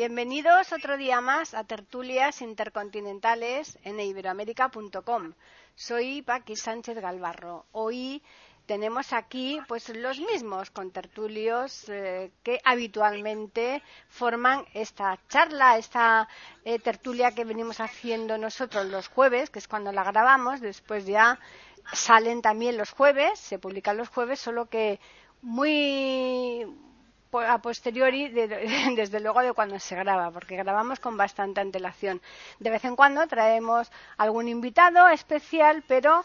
Bienvenidos otro día más a Tertulias Intercontinentales en iberoamérica.com. Soy Paqui Sánchez Galvarro. Hoy tenemos aquí pues los mismos contertulios eh, que habitualmente forman esta charla, esta eh, tertulia que venimos haciendo nosotros los jueves, que es cuando la grabamos, después ya salen también los jueves, se publican los jueves, solo que muy a posteriori, desde luego, de cuando se graba, porque grabamos con bastante antelación. De vez en cuando traemos algún invitado especial, pero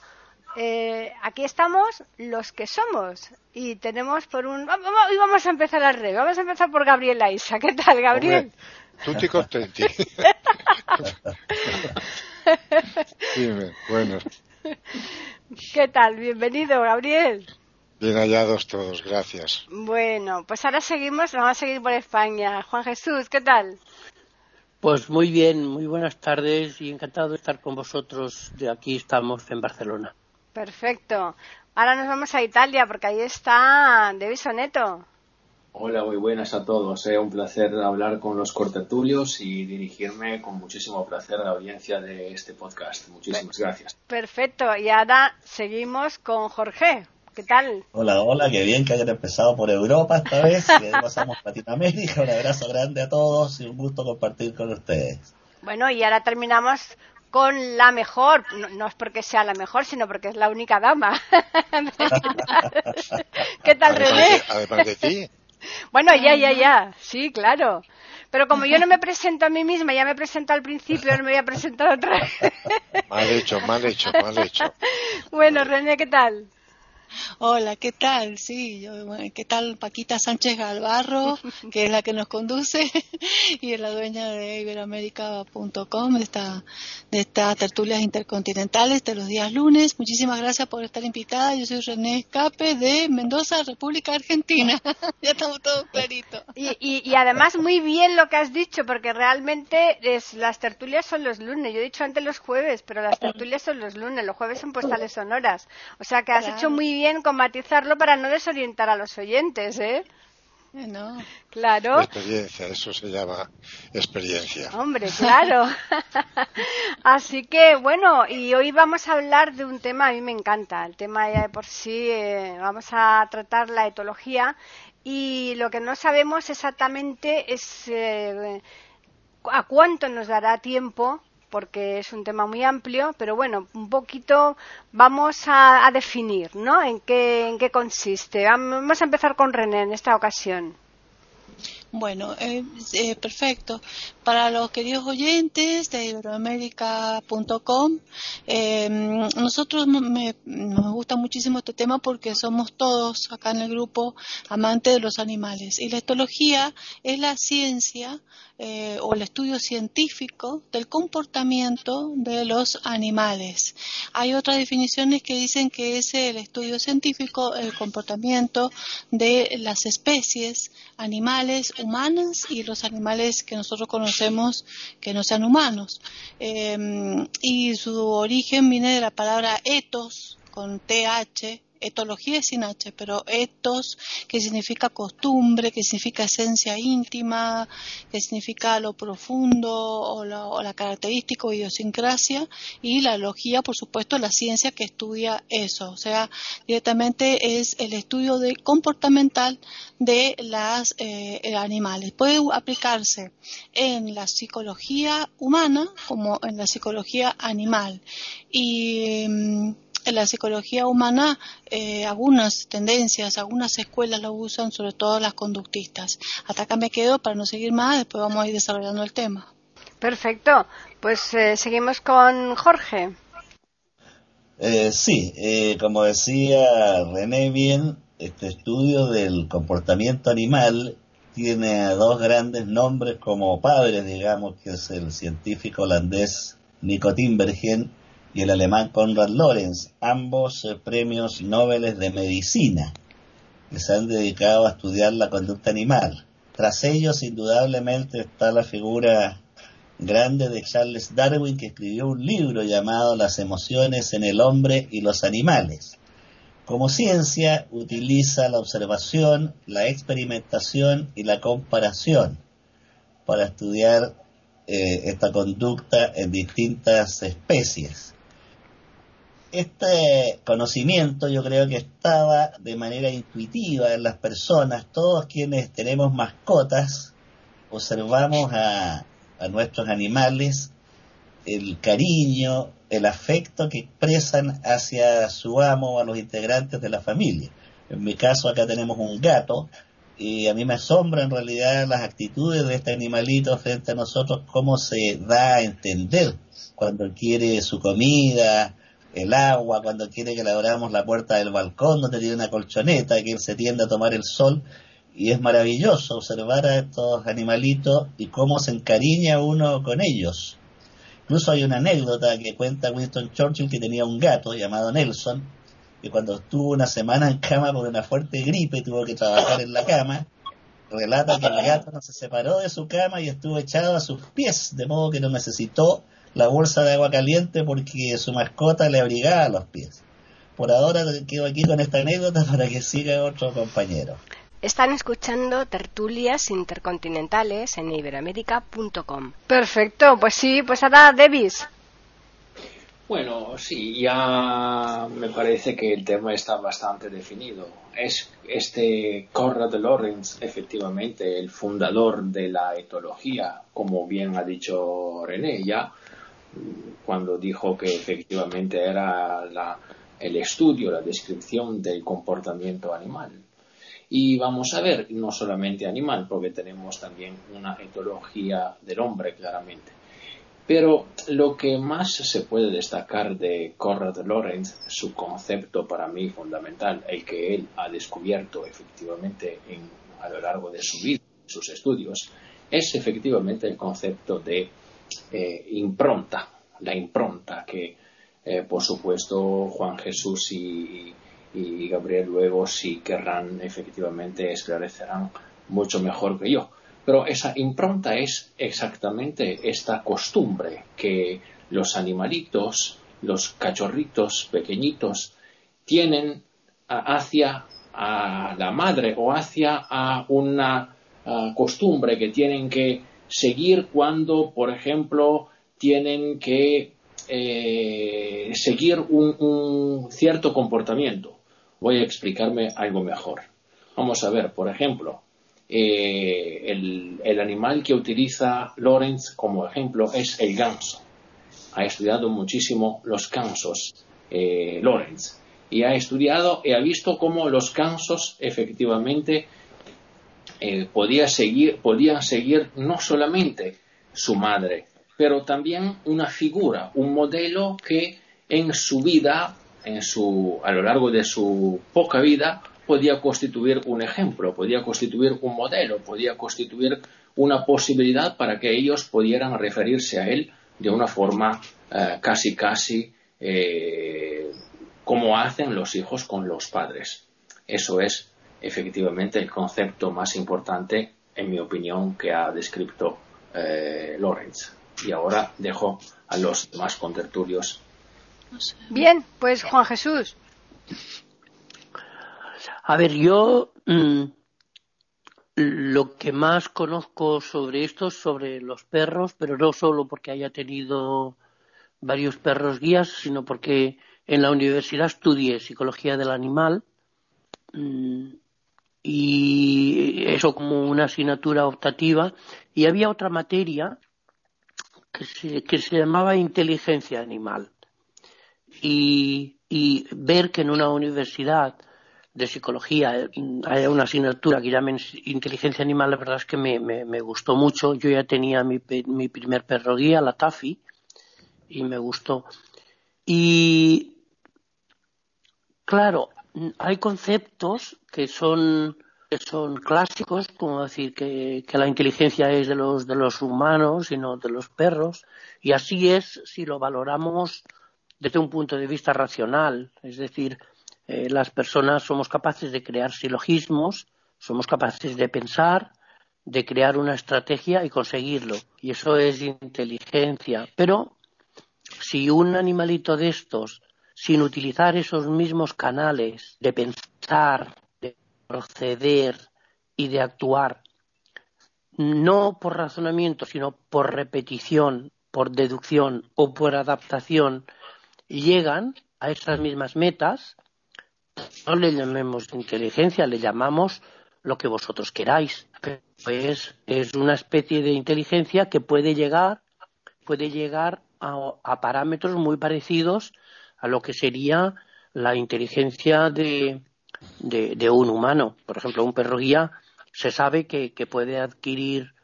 eh, aquí estamos los que somos y tenemos por un y vamos a empezar al revés vamos a empezar por Gabriela Isa ¿qué tal Gabriel? Tú te contenti. Dime, bueno. ¿Qué tal? Bienvenido, Gabriel. Bien hallados todos, gracias. Bueno, pues ahora seguimos, vamos a seguir por España. Juan Jesús, ¿qué tal? Pues muy bien, muy buenas tardes y encantado de estar con vosotros. De aquí estamos en Barcelona. Perfecto. Ahora nos vamos a Italia porque ahí está Debbie Soneto. Hola, muy buenas a todos. Es eh. un placer hablar con los cortetulios y dirigirme con muchísimo placer a la audiencia de este podcast. Muchísimas gracias. Perfecto. Y ahora seguimos con Jorge. ¿Qué tal? Hola, hola, qué bien que hayan empezado por Europa esta vez, que pasamos a Latinoamérica. Un abrazo grande a todos y un gusto compartir con ustedes. Bueno, y ahora terminamos con la mejor, no, es porque sea la mejor, sino porque es la única dama. ¿Qué tal, René? además de ti. Bueno, ya, ya, ya, sí, claro. Pero como yo no me presento a mí misma, ya me presento al principio, no me voy a presentar otra vez. Mal hecho, mal hecho, mal hecho. Bueno, René, ¿qué tal? Hola, ¿qué tal? Sí, yo, ¿qué tal Paquita Sánchez Galvarro, que es la que nos conduce y es la dueña de iberoamérica.com, de esta, de estas tertulias intercontinentales de los días lunes. Muchísimas gracias por estar invitada. Yo soy René Escape de Mendoza, República Argentina. ya estamos todos claritos. Y, y, además muy bien lo que has dicho, porque realmente es, las tertulias son los lunes. Yo he dicho antes los jueves, pero las tertulias son los lunes. Los jueves son postales sonoras. O sea que has hecho muy bien con matizarlo para no desorientar a los oyentes, ¿eh? No. Claro. Experiencia, eso se llama experiencia. Hombre, claro. Así que, bueno, y hoy vamos a hablar de un tema, a mí me encanta, el tema ya de por sí, eh, vamos a tratar la etología y lo que no sabemos exactamente es eh, a cuánto nos dará tiempo porque es un tema muy amplio, pero bueno, un poquito vamos a, definir, ¿no? ¿En qué, ¿En qué consiste? Vamos a empezar con René en esta ocasión. Bueno, eh, eh, perfecto. Para los queridos oyentes de iberoamérica.com, eh, nosotros nos gusta muchísimo este tema porque somos todos acá en el grupo amantes de los animales. Y la etología es la ciencia o el estudio científico del comportamiento de los animales. Hay otras definiciones que dicen que es el estudio científico, el comportamiento de las especies animales, humanas y los animales que nosotros conocemos que no sean humanos. Em, y su origen viene de la palabra ethos con TH, etología es sin H, pero etos, que significa costumbre, que significa esencia íntima, que significa lo profundo o, la característica o idiosincrasia, y la logía, por supuesto, la ciencia que estudia eso, o sea, directamente es el estudio de comportamental de las eh, animales. Puede aplicarse en la psicología humana como en la psicología animal. Y mm, en la psicología humana eh, algunas tendencias, algunas escuelas lo usan, sobre todo las conductistas. Hasta acá me quedo para no seguir más, después vamos a ir desarrollando el tema. Perfecto, pues eh, seguimos con Jorge. Eh, sí, eh, como decía René bien, este estudio del comportamiento animal tiene dos grandes nombres como padres, digamos, que es el científico holandés Nico Timbergen y el alemán Konrad Lorenz, ambos eh, premios Nobel de Medicina, que se han dedicado a estudiar la conducta animal. Tras ellos, indudablemente, está la figura grande de Charles Darwin, que escribió un libro llamado Las emociones en el hombre y los animales. Como ciencia, utiliza la observación, la experimentación y la comparación para estudiar eh, esta conducta en distintas especies este conocimiento yo creo que estaba de manera intuitiva en las personas, todos quienes tenemos mascotas, observamos a, nuestros animales el cariño, el afecto que expresan hacia su amo o a los integrantes de la familia. En mi caso acá tenemos un gato y a mí me asombra en realidad las actitudes de este animalito frente a nosotros, cómo se da a entender cuando quiere su comida, el agua, cuando quiere que le abramos la puerta del balcón donde tiene una colchoneta, que él se tiende a tomar el sol. Y es maravilloso observar a estos animalitos y cómo se encariña uno con ellos. Incluso hay una anécdota que cuenta Winston Churchill que tenía un gato llamado Nelson, y cuando estuvo una semana en cama por una fuerte gripe tuvo que trabajar en la cama, relata que el gato no se separó de su cama y estuvo echado a sus pies, de modo que no necesitó la bolsa de agua caliente porque su mascota le abrigaba los pies. Por ahora quedo aquí con esta anécdota para que siga otro compañero. Están escuchando tertulias intercontinentales en iberoamérica.com. Perfecto, pues sí, pues ahora Davis. Bueno, sí, ya me parece que el tema está bastante definido. Es este Conrad Lorenz, efectivamente, el fundador de la etología, como bien ha dicho René, ya cuando dijo que efectivamente era el estudio, la descripción del comportamiento animal. Y vamos a ver, no solamente animal, porque tenemos también una etología del hombre, claramente. Pero lo que más se puede destacar de Conrad Lorenz, su concepto para mí fundamental, el que él ha descubierto efectivamente a lo largo de su vida, sus estudios, es efectivamente el concepto de eh, impronta, la impronta que eh, por supuesto Juan Jesús y, Gabriel luego si querrán efectivamente esclarecerán mucho mejor que yo. Pero esa impronta es exactamente esta costumbre que los animalitos, los cachorritos pequeñitos, tienen hacia a la madre o hacia a una costumbre que tienen que seguir cuando, por ejemplo, tienen que eh, seguir un, cierto comportamiento. Voy a explicarme algo mejor. Vamos a ver, por ejemplo, eh, el, animal que utiliza Lorenz como ejemplo es el ganso. Ha estudiado muchísimo los gansos eh, Lorenz y ha estudiado y ha visto cómo los gansos efectivamente podía seguir, podían seguir no solamente su madre, pero también una figura, un modelo que en su vida, en su, a lo largo de su poca vida, podía constituir un ejemplo, podía constituir un modelo, podía constituir una posibilidad para que ellos pudieran referirse a él de una forma eh, casi casi eh, como hacen los hijos con los padres. Eso es efectivamente el concepto más importante, en mi opinión, que ha descrito eh, Lorenz y ahora dejo a los demás contertulios. Bien, pues Juan Jesús. A ver, yo mm, lo que más conozco sobre esto es sobre los perros, pero no solo porque haya tenido varios perros guías, sino porque en la universidad estudié psicología del animal mm, y eso como una asignatura optativa y había otra materia que se, llamaba inteligencia animal. Y, ver que en una universidad de psicología hay una asignatura que llamen inteligencia animal, la verdad es que me, gustó mucho. Yo ya tenía mi, mi, primer perro guía, la Taffy, y me gustó. Y claro, hay conceptos que son clásicos, como decir que, que, la inteligencia es de los, de los humanos y no de los perros, y así es si lo valoramos desde un punto de vista racional, es decir, eh, las personas somos capaces de crear silogismos, somos capaces de pensar, de crear una estrategia y conseguirlo, y eso es inteligencia, pero si un animalito de estos, sin utilizar esos mismos canales de pensar, proceder y de actuar, no por razonamiento, sino por repetición, por deducción o por adaptación, llegan a esas mismas metas, no le llamemos inteligencia, le llamamos lo que vosotros queráis. Es una especie de inteligencia que puede llegar, puede llegar a, a parámetros muy parecidos a lo que sería la inteligencia de, de, un humano. Por ejemplo, un perro guía se sabe que, puede adquirir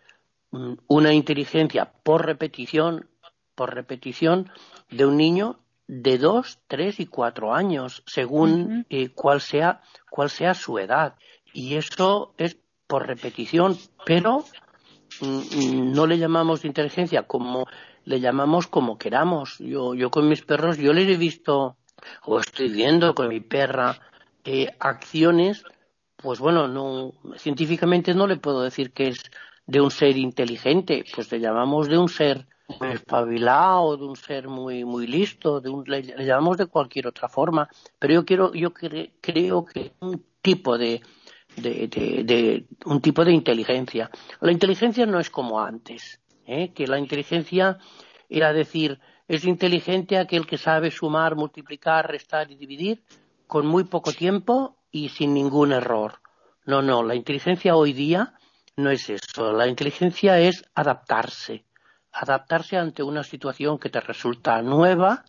mm, una inteligencia por repetición, por repetición de un niño de dos, tres y cuatro años, según eh, cuál sea cuál sea su edad. Y eso es por repetición, pero mm, no le llamamos inteligencia como le llamamos como queramos. Yo, yo con mis perros, yo les he visto, o estoy viendo con mi perra, eh, acciones, pues bueno, no, científicamente no le puedo decir que es de un ser inteligente, pues le llamamos de un ser espabilado, de un ser muy muy listo, de un, le, llamamos de cualquier otra forma, pero yo quiero, yo creo que un tipo de, de, de, un tipo de inteligencia. La inteligencia no es como antes, ¿eh? que la inteligencia era decir es inteligente aquel que sabe sumar, multiplicar, restar y dividir, con muy poco tiempo y sin ningún error. No, no, la inteligencia hoy día no es eso. La inteligencia es adaptarse. Adaptarse ante una situación que te resulta nueva,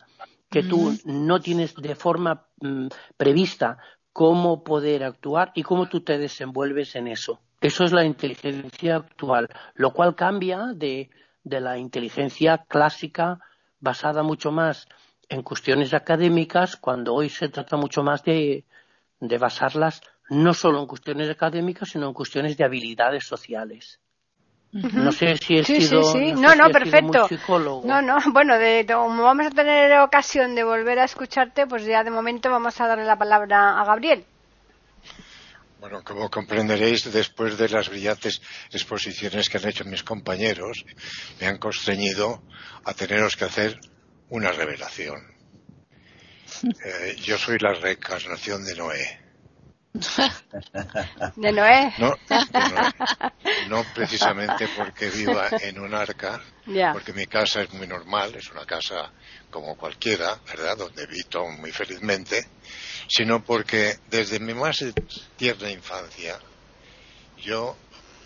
que tú no tienes de forma mm, prevista cómo poder actuar y cómo tú te desenvuelves en eso. Eso es la inteligencia actual, lo cual cambia de, de la inteligencia clásica basada mucho más en cuestiones académicas cuando hoy se trata mucho más de, de basarlas no solo en cuestiones académicas, sino en cuestiones de habilidades sociales. No sé si he sido, No, no, perfecto. No, no, bueno, de, como vamos a tener ocasión de volver a escucharte, pues ya de momento vamos a darle la palabra a Gabriel. Bueno, como comprenderéis, después de las brillantes exposiciones que han hecho mis compañeros, me han constreñido a teneros que hacer una revelación. Eh, yo soy la reencarnación de Noé. ¿De Noé? No, precisamente porque viva en un arca, porque mi casa es muy normal, es una casa como cualquiera, ¿verdad?, donde vivo muy felizmente, sino porque desde mi más tierna infancia yo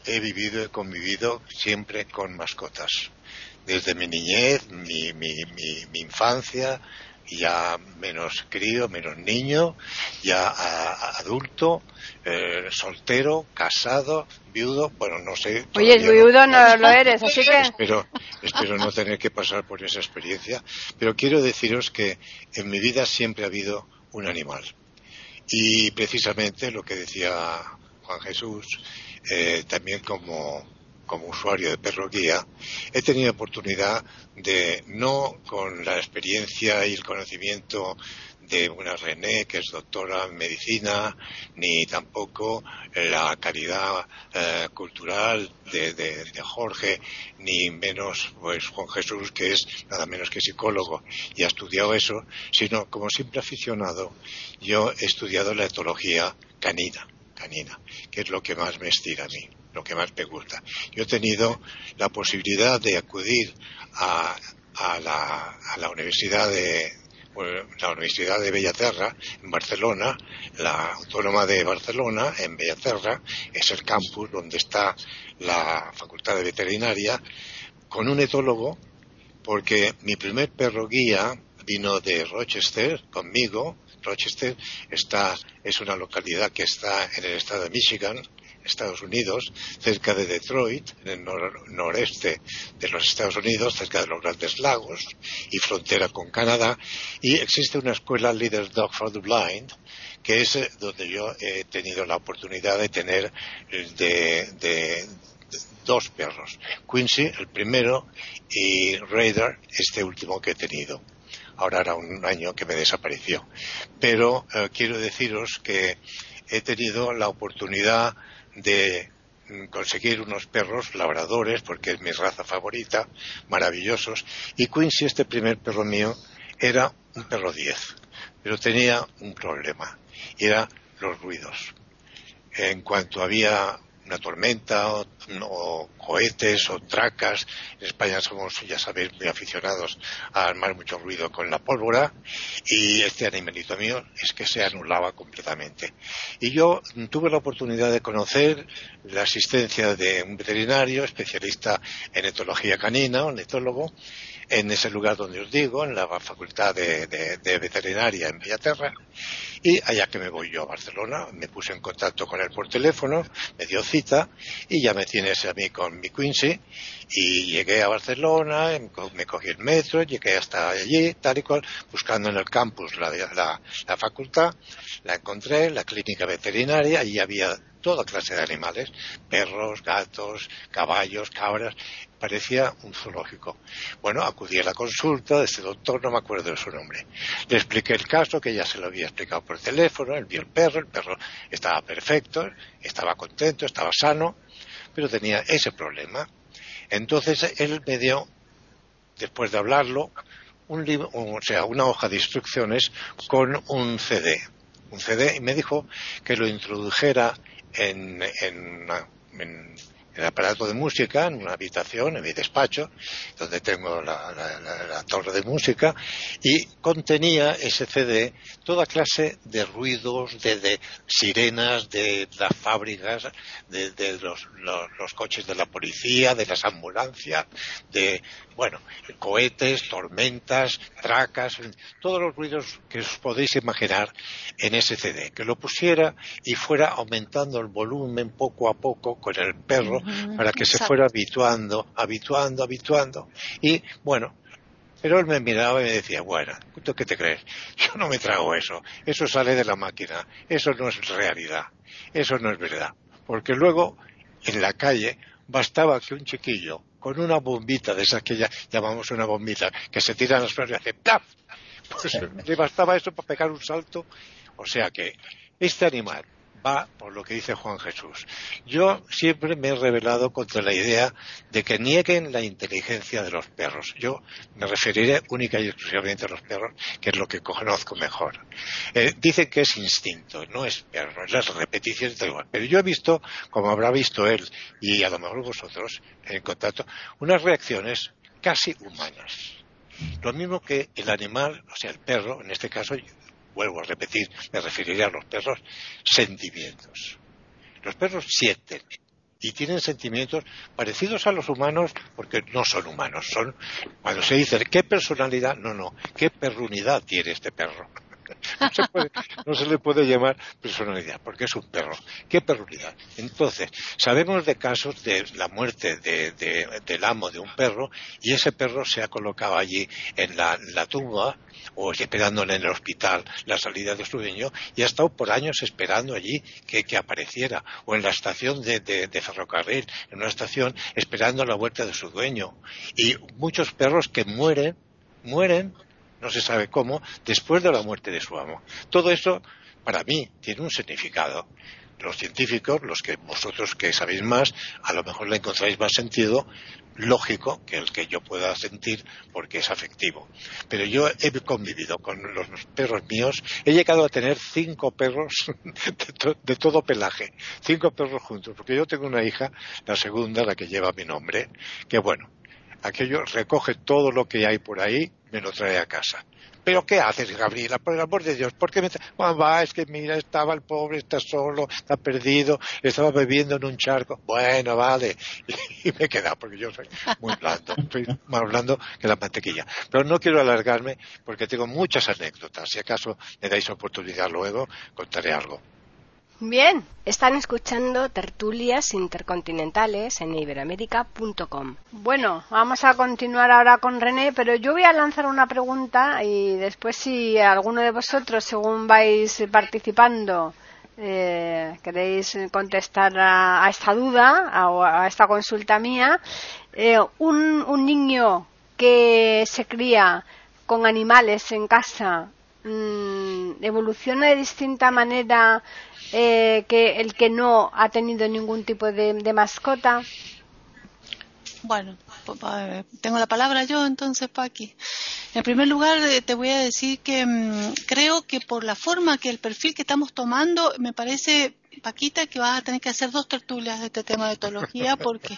he vivido y convivido siempre con mascotas desde mi niñez, mi, mi, mi, infancia, ya menos crío, menos niño, ya adulto, eh, soltero, casado, viudo, bueno, no sé. Oye, viudo no, lo eres, así que. Espero, espero no tener que pasar por esa experiencia, pero quiero deciros que en mi vida siempre ha habido un animal. Y precisamente lo que decía Juan Jesús, eh, también como como usuario de perro guía, he tenido oportunidad de, no con la experiencia y el conocimiento de una René, que es doctora en medicina, ni tampoco la calidad eh, cultural de, Jorge, ni menos pues Juan Jesús, que es nada menos que psicólogo y ha estudiado eso, sino como simple aficionado, yo he estudiado la etología canina, canina, que es lo que más me estira a mí lo que más me gusta. Yo he tenido la posibilidad de acudir a, la, Universidad de la Universidad de Bellaterra en Barcelona, la Autónoma de Barcelona en Bellaterra, es el campus donde está la Facultad de Veterinaria, con un etólogo, porque mi primer perro guía vino de Rochester conmigo. Rochester está, es una localidad que está en el estado de Michigan, Estados Unidos, cerca de Detroit, en el noreste de los Estados Unidos, cerca de los Grandes Lagos y frontera con Canadá. Y existe una escuela Leaders Dog for the Blind, que es eh, donde yo he tenido la oportunidad de tener de, dos perros, Quincy, el primero, y Raider, este último que he tenido. Ahora era un año que me desapareció. Pero eh, quiero deciros que he tenido la oportunidad de conseguir unos perros labradores, porque es mi raza favorita, maravillosos. Y Quincy, este primer perro mío, era un perro 10, pero tenía un problema, y era los ruidos. En cuanto había una tormenta o, cohetes o tracas. En España somos, ya sabéis, muy aficionados a armar mucho ruido con la pólvora y este animalito mío es que se anulaba completamente. Y yo tuve la oportunidad de conocer la asistencia de un veterinario especialista en etología canina, un etólogo, en ese lugar donde os digo, en la Facultad de, Veterinaria en Bellaterra. Y allá que me voy yo a Barcelona, me puse en contacto con él por teléfono, me dio cita y ya me tienes a mí con mi Quincy. Y llegué a Barcelona, me cogí el metro, llegué hasta allí, tal y cual, buscando en el campus la, la, la facultad. La encontré, la clínica veterinaria, y había toda clase de animales, perros, gatos, caballos, cabras, parecía un zoológico. Bueno, acudí a la consulta de doctor, no me acuerdo de su nombre. Le expliqué el caso, que ya se lo había explicado por teléfono, él vio el perro, el perro estaba perfecto, estaba contento, estaba sano, pero tenía ese problema. Entonces él me dio, después de hablarlo, un o sea, una hoja de instrucciones con un CD. Un CD y me dijo que lo introdujera en, en, el aparato de música en una habitación, en mi despacho, donde tengo la, torre de música, y contenía ese CD toda clase de ruidos, de, sirenas, de las fábricas, de, los, los, coches de la policía, de las ambulancias, de, bueno, cohetes, tormentas, tracas, todos los ruidos que os podéis imaginar en ese CD, que lo pusiera y fuera aumentando el volumen poco a poco con el perro para que se fuera habituando, habituando, habituando. Y bueno, pero él me miraba y me decía, bueno, ¿tú qué te crees? Yo no me trago eso, eso sale de la máquina, eso no es realidad, eso no es verdad. Porque luego, en la calle, bastaba que un chiquillo con una bombita de esas que ya llamamos una bombita, que se tira a las flores y hace ¡plaf! Pues le bastaba eso para pegar un salto. O sea que este animal por lo que dice Juan Jesús. Yo siempre me he rebelado contra la idea de que nieguen la inteligencia de los perros. Yo me referiré única y exclusivamente a los perros, que es lo que conozco mejor. Eh, dicen que es instinto, no es perro, es las repeticiones de. Pero yo he visto, como habrá visto él y a lo mejor vosotros en contacto, unas reacciones casi humanas. Lo mismo que el animal, o sea, el perro, en este caso, vuelvo a repetir, me referiré a los perros, sentimientos. Los perros sienten y tienen sentimientos parecidos a los humanos porque no son humanos, son cuando se dice qué personalidad, no, no, qué perrunidad tiene este perro. No se, le puede llamar personalidad, porque es un perro. ¿Qué perrunidad? Entonces, sabemos de casos de la muerte del amo de un perro y ese perro se ha colocado allí en la, tumba o esperándole en el hospital la salida de su dueño y ha estado por años esperando allí que, apareciera o en la estación de, de ferrocarril, en una estación esperando la vuelta de su dueño. Y muchos perros que mueren, mueren no se sabe cómo, después de la muerte de su amo. Todo eso, para mí, tiene un significado. Los científicos, los que vosotros que sabéis más, a lo mejor le encontráis más sentido lógico que el que yo pueda sentir porque es afectivo. Pero yo he convivido con los perros míos, he llegado a tener cinco perros de, de, todo pelaje, cinco perros juntos, porque yo tengo una hija, la segunda, la que lleva mi nombre, que bueno, aquello recoge todo lo que hay por ahí, me lo trae a casa. ¿Pero qué haces, Gabriela? Por el amor de Dios, ¿por qué me Juan, va, es que mira, estaba el pobre, está solo, está perdido, estaba bebiendo en un charco. Bueno, vale. Y me he quedado, porque yo soy muy blando, estoy más blando que la mantequilla. Pero no quiero alargarme, porque tengo muchas anécdotas. Si acaso me dais oportunidad luego, contaré algo. Bien, están escuchando tertulias intercontinentales en iberoamérica.com. Bueno, vamos a continuar ahora con René, pero yo voy a lanzar una pregunta y después si alguno de vosotros, según vais participando, eh, queréis contestar a, esta duda, a, a, esta consulta mía, eh, un niño que se cría con animales en casa mm, evoluciona de distinta manera eh, que el que no ha tenido ningún tipo de, mascota? Bueno, tengo la palabra yo entonces, Paqui. En primer lugar, eh, te voy a decir que mm, creo que por la forma que el perfil que estamos tomando, me parece Paquita, que vas a tener que hacer dos tertulias de este tema de etología porque,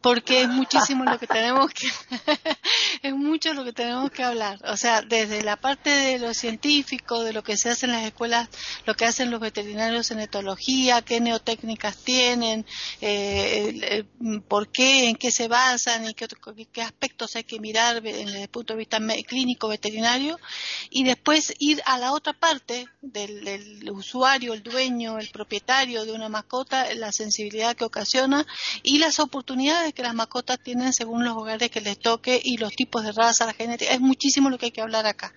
porque es muchísimo lo que tenemos que, es mucho lo que tenemos que hablar. O sea, desde la parte de lo científico, de lo que se hace en las escuelas, lo que hacen los veterinarios en etología, qué neotécnicas tienen, eh, por qué, en qué se basan y qué, qué aspectos hay que mirar desde el punto de vista clínico veterinario y después ir a la otra parte del usuario, el dueño, el propietario de una mascota, la sensibilidad que ocasiona y las oportunidades que las mascotas tienen según los hogares que les toque y los tipos de raza, la genética. Es muchísimo lo que hay que hablar acá.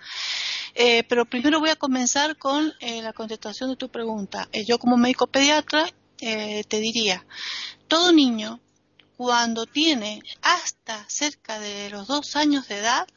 Eh, pero primero voy a comenzar con eh, la contestación de tu pregunta. Eh, yo como médico pediatra te diría, todo niño cuando tiene hasta cerca de los dos años de edad,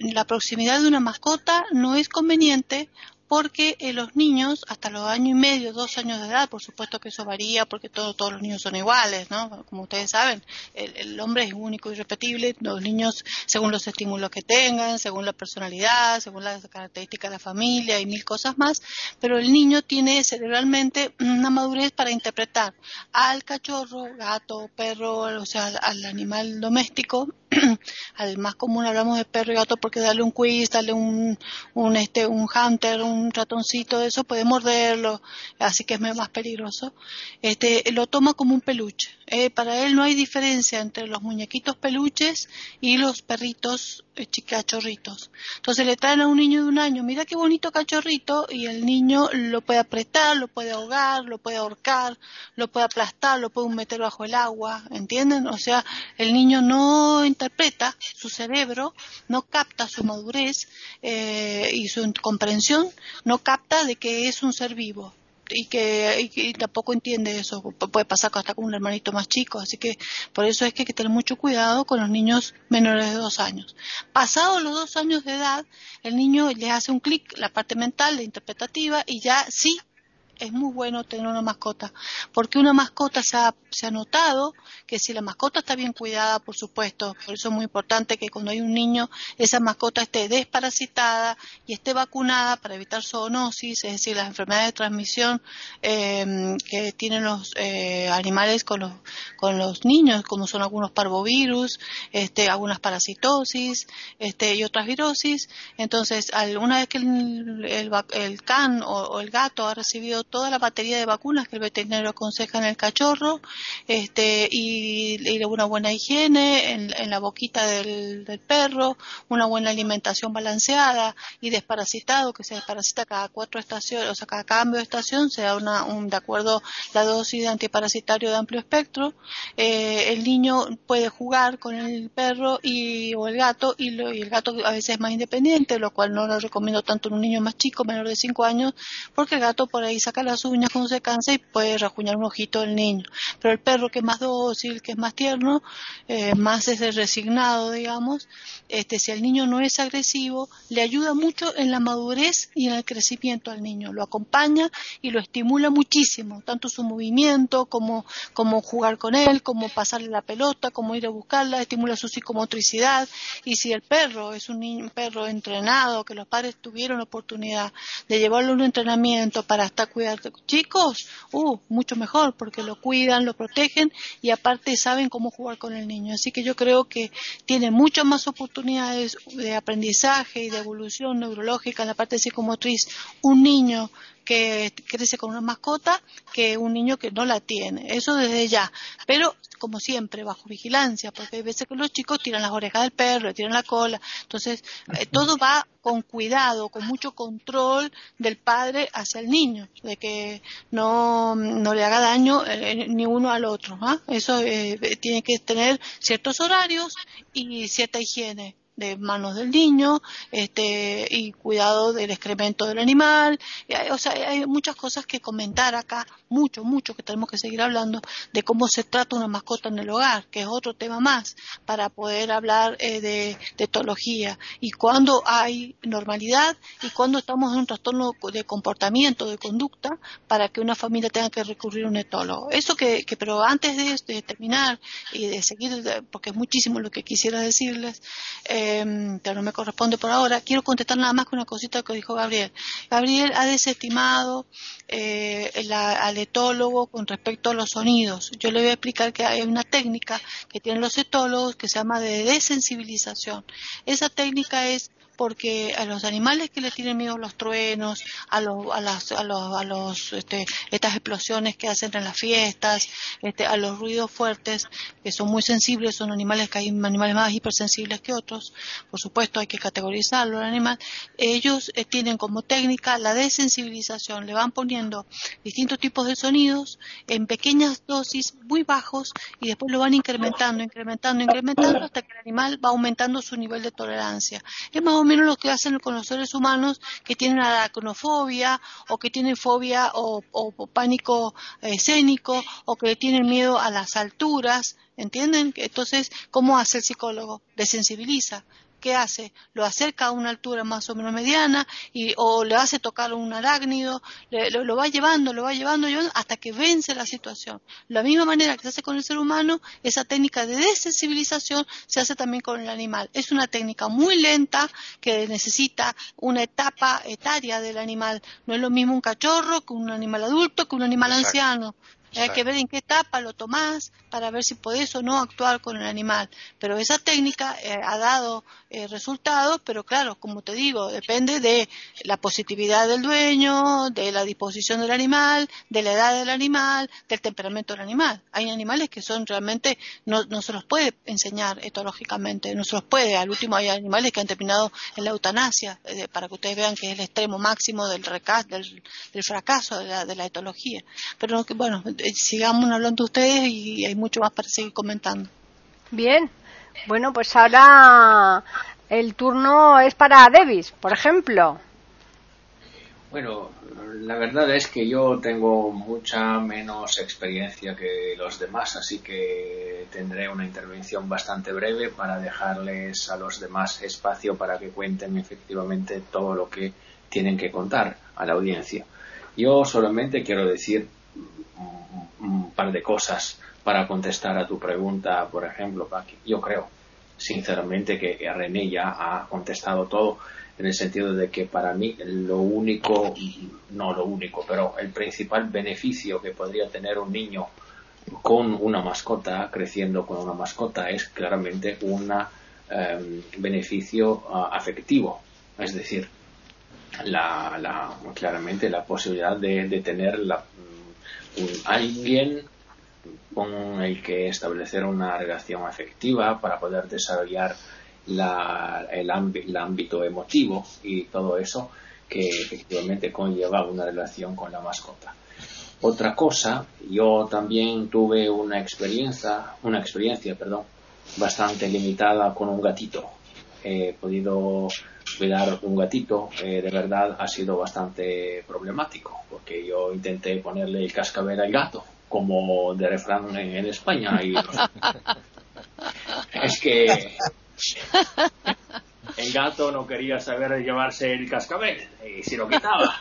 la proximidad de una mascota no es conveniente porque eh, los niños, hasta los años y medio, dos años de edad, por supuesto que eso varía porque todos los niños son iguales, ¿no? Como ustedes saben, el, hombre es único y irrepetible, los niños, según los estímulos que tengan, según la personalidad, según las características de la familia y mil cosas más, pero el niño tiene cerebralmente una madurez para interpretar al cachorro, gato, perro, o sea, al animal doméstico, al más común hablamos de perro y gato porque darle un quiz, darle un, un, este, un hunter, un ratoncito de eso puede morderlo, así que es más peligroso. Este, lo toma como un peluche. Eh, para él no hay diferencia entre los muñequitos peluches y los perritos cachorritos. Entonces le traen a un niño de un año, mira qué bonito cachorrito, y el niño lo puede apretar, lo puede ahogar, lo puede ahorcar, lo puede aplastar, lo puede meter bajo el agua, ¿entienden? O sea, el niño no interpreta, su cerebro no capta su madurez eh, y su comprensión, no capta de que es un ser vivo y que, tampoco entiende eso. Puede pasar hasta con un hermanito más chico. Así que por eso es que hay que tener mucho cuidado con los niños menores de dos años. Pasados los dos años de edad, el niño le hace un clic, la parte mental, la interpretativa, y ya sí es muy bueno tener una mascota, porque una mascota se ha, se ha, notado que si la mascota está bien cuidada, por supuesto, por eso es muy importante que cuando hay un niño, esa mascota esté desparasitada y esté vacunada para evitar zoonosis, es decir, las enfermedades de transmisión eh, que tienen los eh, animales con los, con los niños, como son algunos parvovirus, este, algunas parasitosis este, y otras virosis. Entonces, una vez que el, el, can o el gato ha recibido toda la batería de vacunas que el veterinario aconseja en el cachorro este, y, una buena higiene en, la boquita del, perro, una buena alimentación balanceada y desparasitado, que se desparasita cada cuatro estaciones, o sea, cada cambio de estación se da una, un, de acuerdo la dosis de antiparasitario de amplio espectro. Eh, el niño puede jugar con el perro y, o el gato y, y el gato a veces es más independiente, lo cual no lo recomiendo tanto en un niño más chico, menor de 5 años, porque el gato por ahí saca las uñas cuando se cansa y puede rajuñar un ojito del niño. Pero el perro que es más dócil, que es más tierno, eh, más es resignado, digamos, este, si el niño no es agresivo, le ayuda mucho en la madurez y en el crecimiento al niño. Lo acompaña y lo estimula muchísimo, tanto su movimiento como, como jugar con él, como pasarle la pelota, como ir a buscarla, estimula su psicomotricidad. Y si el perro es un, niño, un perro entrenado, que los padres tuvieron la oportunidad de llevarlo a un entrenamiento para estar cuidando chicos, uh, mucho mejor porque lo cuidan, lo protegen y aparte saben cómo jugar con el niño. Así que yo creo que tiene muchas más oportunidades de aprendizaje y de evolución neurológica en la parte psicomotriz un niño que crece con una mascota que un niño que no la tiene. Eso desde ya. Pero, como siempre, bajo vigilancia, porque hay veces que los chicos tiran las orejas del perro, le tiran la cola. Entonces, eh, todo va con cuidado, con mucho control del padre hacia el niño, de que no, no le haga daño eh, ni uno al otro. ¿ah? Eso eh, tiene que tener ciertos horarios y cierta higiene de manos del niño este, y cuidado del excremento del animal. o sea, hay muchas cosas que comentar acá, mucho, mucho que tenemos que seguir hablando de cómo se trata una mascota en el hogar, que es otro tema más para poder hablar eh, de, etología y cuando hay normalidad y cuando estamos en un trastorno de comportamiento, de conducta, para que una familia tenga que recurrir a un etólogo. Eso que, que pero antes de, de terminar y de seguir, porque es muchísimo lo que quisiera decirles, eh, pero no me corresponde por ahora, quiero contestar nada más que una cosita que dijo Gabriel. Gabriel ha desestimado eh, al etólogo con respecto a los sonidos. Yo le voy a explicar que hay una técnica que tienen los etólogos que se llama de desensibilización. Esa técnica es porque a los animales que le tienen miedo los truenos, a, los, a las, a los, a los, este, estas explosiones que hacen en las fiestas, este, a los ruidos fuertes, que son muy sensibles, son animales que hay animales más hipersensibles que otros, por supuesto hay que categorizarlo al animal, ellos eh, tienen como técnica la desensibilización, le van poniendo distintos tipos de sonidos en pequeñas dosis muy bajos y después lo van incrementando, incrementando, incrementando hasta que el animal va aumentando su nivel de tolerancia. Es más o menos lo que hacen con los seres humanos que tienen aracnofobia o que tienen fobia o, pánico escénico o que tienen miedo a las alturas, ¿entienden? Entonces, ¿cómo hace el psicólogo? Desensibiliza. ¿Qué hace? Lo acerca a una altura más o menos mediana y, o le hace tocar un arácnido, lo, va llevando, lo va llevando, hasta que vence la situación. La misma manera que se hace con el ser humano, esa técnica de desensibilización se hace también con el animal. Es una técnica muy lenta que necesita una etapa etaria del animal. No es lo mismo un cachorro que un animal adulto que un animal anciano. Hay que ver en qué etapa lo tomás para ver si podés o no actuar con el animal. Pero esa técnica eh, ha dado eh, resultados, pero claro, como te digo, depende de la positividad del dueño, de la disposición del animal, de la edad del animal, del temperamento del animal. Hay animales que son realmente, no, no se los puede enseñar etológicamente, no se los puede. Al último hay animales que han terminado en la eutanasia, eh, para que ustedes vean que es el extremo máximo del, del, del fracaso de la, de la etología. Pero bueno, sigamos hablando ustedes y hay mucho más para seguir comentando. Bien, bueno, pues ahora el turno es para Davis, por ejemplo. Bueno, la verdad es que yo tengo mucha menos experiencia que los demás, así que tendré una intervención bastante breve para dejarles a los demás espacio para que cuenten efectivamente todo lo que tienen que contar a la audiencia. Yo solamente quiero decir un par de cosas para contestar a tu pregunta, por ejemplo, Yo creo, sinceramente, que René ya ha contestado todo en el sentido de que para mí lo único, no lo único, pero el principal beneficio que podría tener un niño con una mascota, creciendo con una mascota, es claramente un em, beneficio ah, afectivo. Es decir, la, claramente la posibilidad de tener la, alguien con el que establecer una relación afectiva para poder desarrollar el, ámbito emotivo y todo eso que efectivamente conlleva una relación con la mascota. Otra cosa, yo también tuve una experiencia, una experiencia, perdón, bastante limitada con un gatito. He podido cuidar un gatito eh, de verdad ha sido bastante problemático porque yo intenté ponerle el cascabel al gato como de refrán en, España y es que el gato no quería saber llevarse el cascabel y si lo quitaba.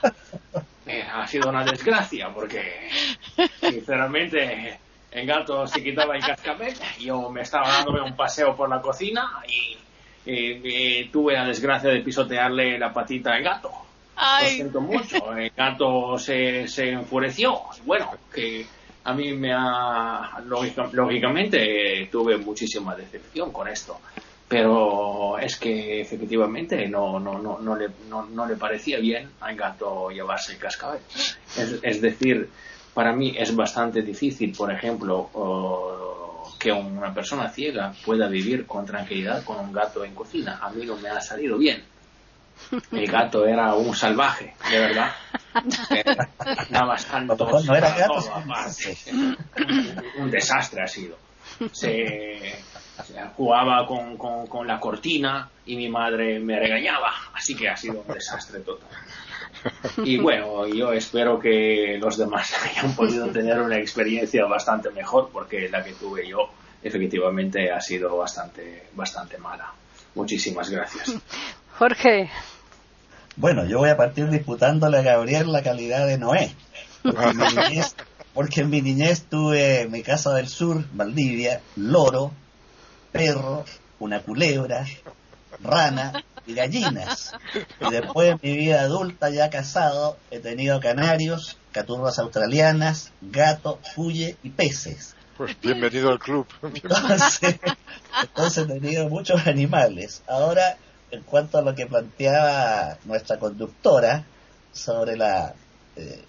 Eh, ha sido una desgracia porque sinceramente el gato se quitaba el cascabel yo me estaba dándome un paseo por la cocina y eh, eh, tuve la desgracia de pisotearle la patita al gato. Lo siento mucho. El gato se, se enfureció. Bueno, que a mí me ha. lógicamente tuve muchísima decepción con esto. pero es que efectivamente no, no, no, no, le, no, le parecía bien al gato llevarse el cascabel. Es, decir, para mí es bastante difícil, por ejemplo, que una persona ciega pueda vivir con tranquilidad con un gato en cocina. A mí no me ha salido bien. El gato era un salvaje, de verdad. Tanto. No era gato. Un desastre ha sido. Se, jugaba con, con, la cortina y mi madre me regañaba, así que ha sido un desastre total. Y bueno, yo espero que los demás hayan podido tener una experiencia bastante mejor, porque la que tuve yo efectivamente ha sido bastante, bastante mala. Muchísimas gracias. Jorge. Bueno, yo voy a partir disputándole a Gabriel la calidad de Noé. Porque en mi niñez, tuve en mi casa del sur, Valdivia, loro, perro, una culebra, rana y gallinas. Y después en mi vida adulta, ya casado, he tenido canarios, caturras australianas, gato, fuye y peces. Pues bienvenido al club. Entonces, entonces he tenido muchos animales. Ahora, en cuanto a lo que planteaba nuestra conductora sobre la eh,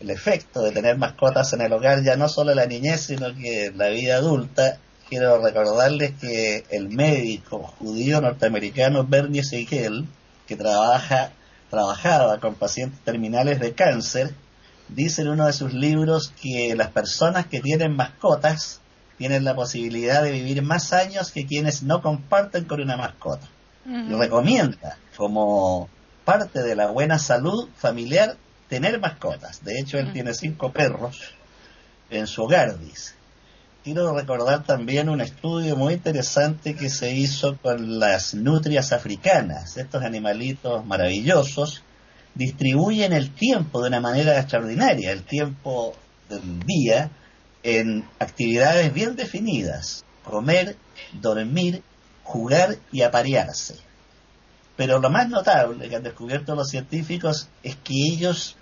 el efecto de tener mascotas en el hogar, ya no solo en la niñez, sino que en la vida adulta, quiero recordarles que el médico judío norteamericano Bernie Siegel, que trabaja, trabajaba con pacientes terminales de cáncer, dice en uno de sus libros que las personas que tienen mascotas tienen la posibilidad de vivir más años que quienes no comparten con una mascota. Y recomienda como parte de la buena salud familiar tener mascotas. De hecho, él tiene cinco perros en su hogar, dice. Quiero recordar también un estudio muy interesante que se hizo con las nutrias africanas. Estos animalitos maravillosos distribuyen el tiempo de una manera extraordinaria, el tiempo del día, en actividades bien definidas. Comer, dormir, jugar y aparearse. Pero lo más notable que han descubierto los científicos es que ellos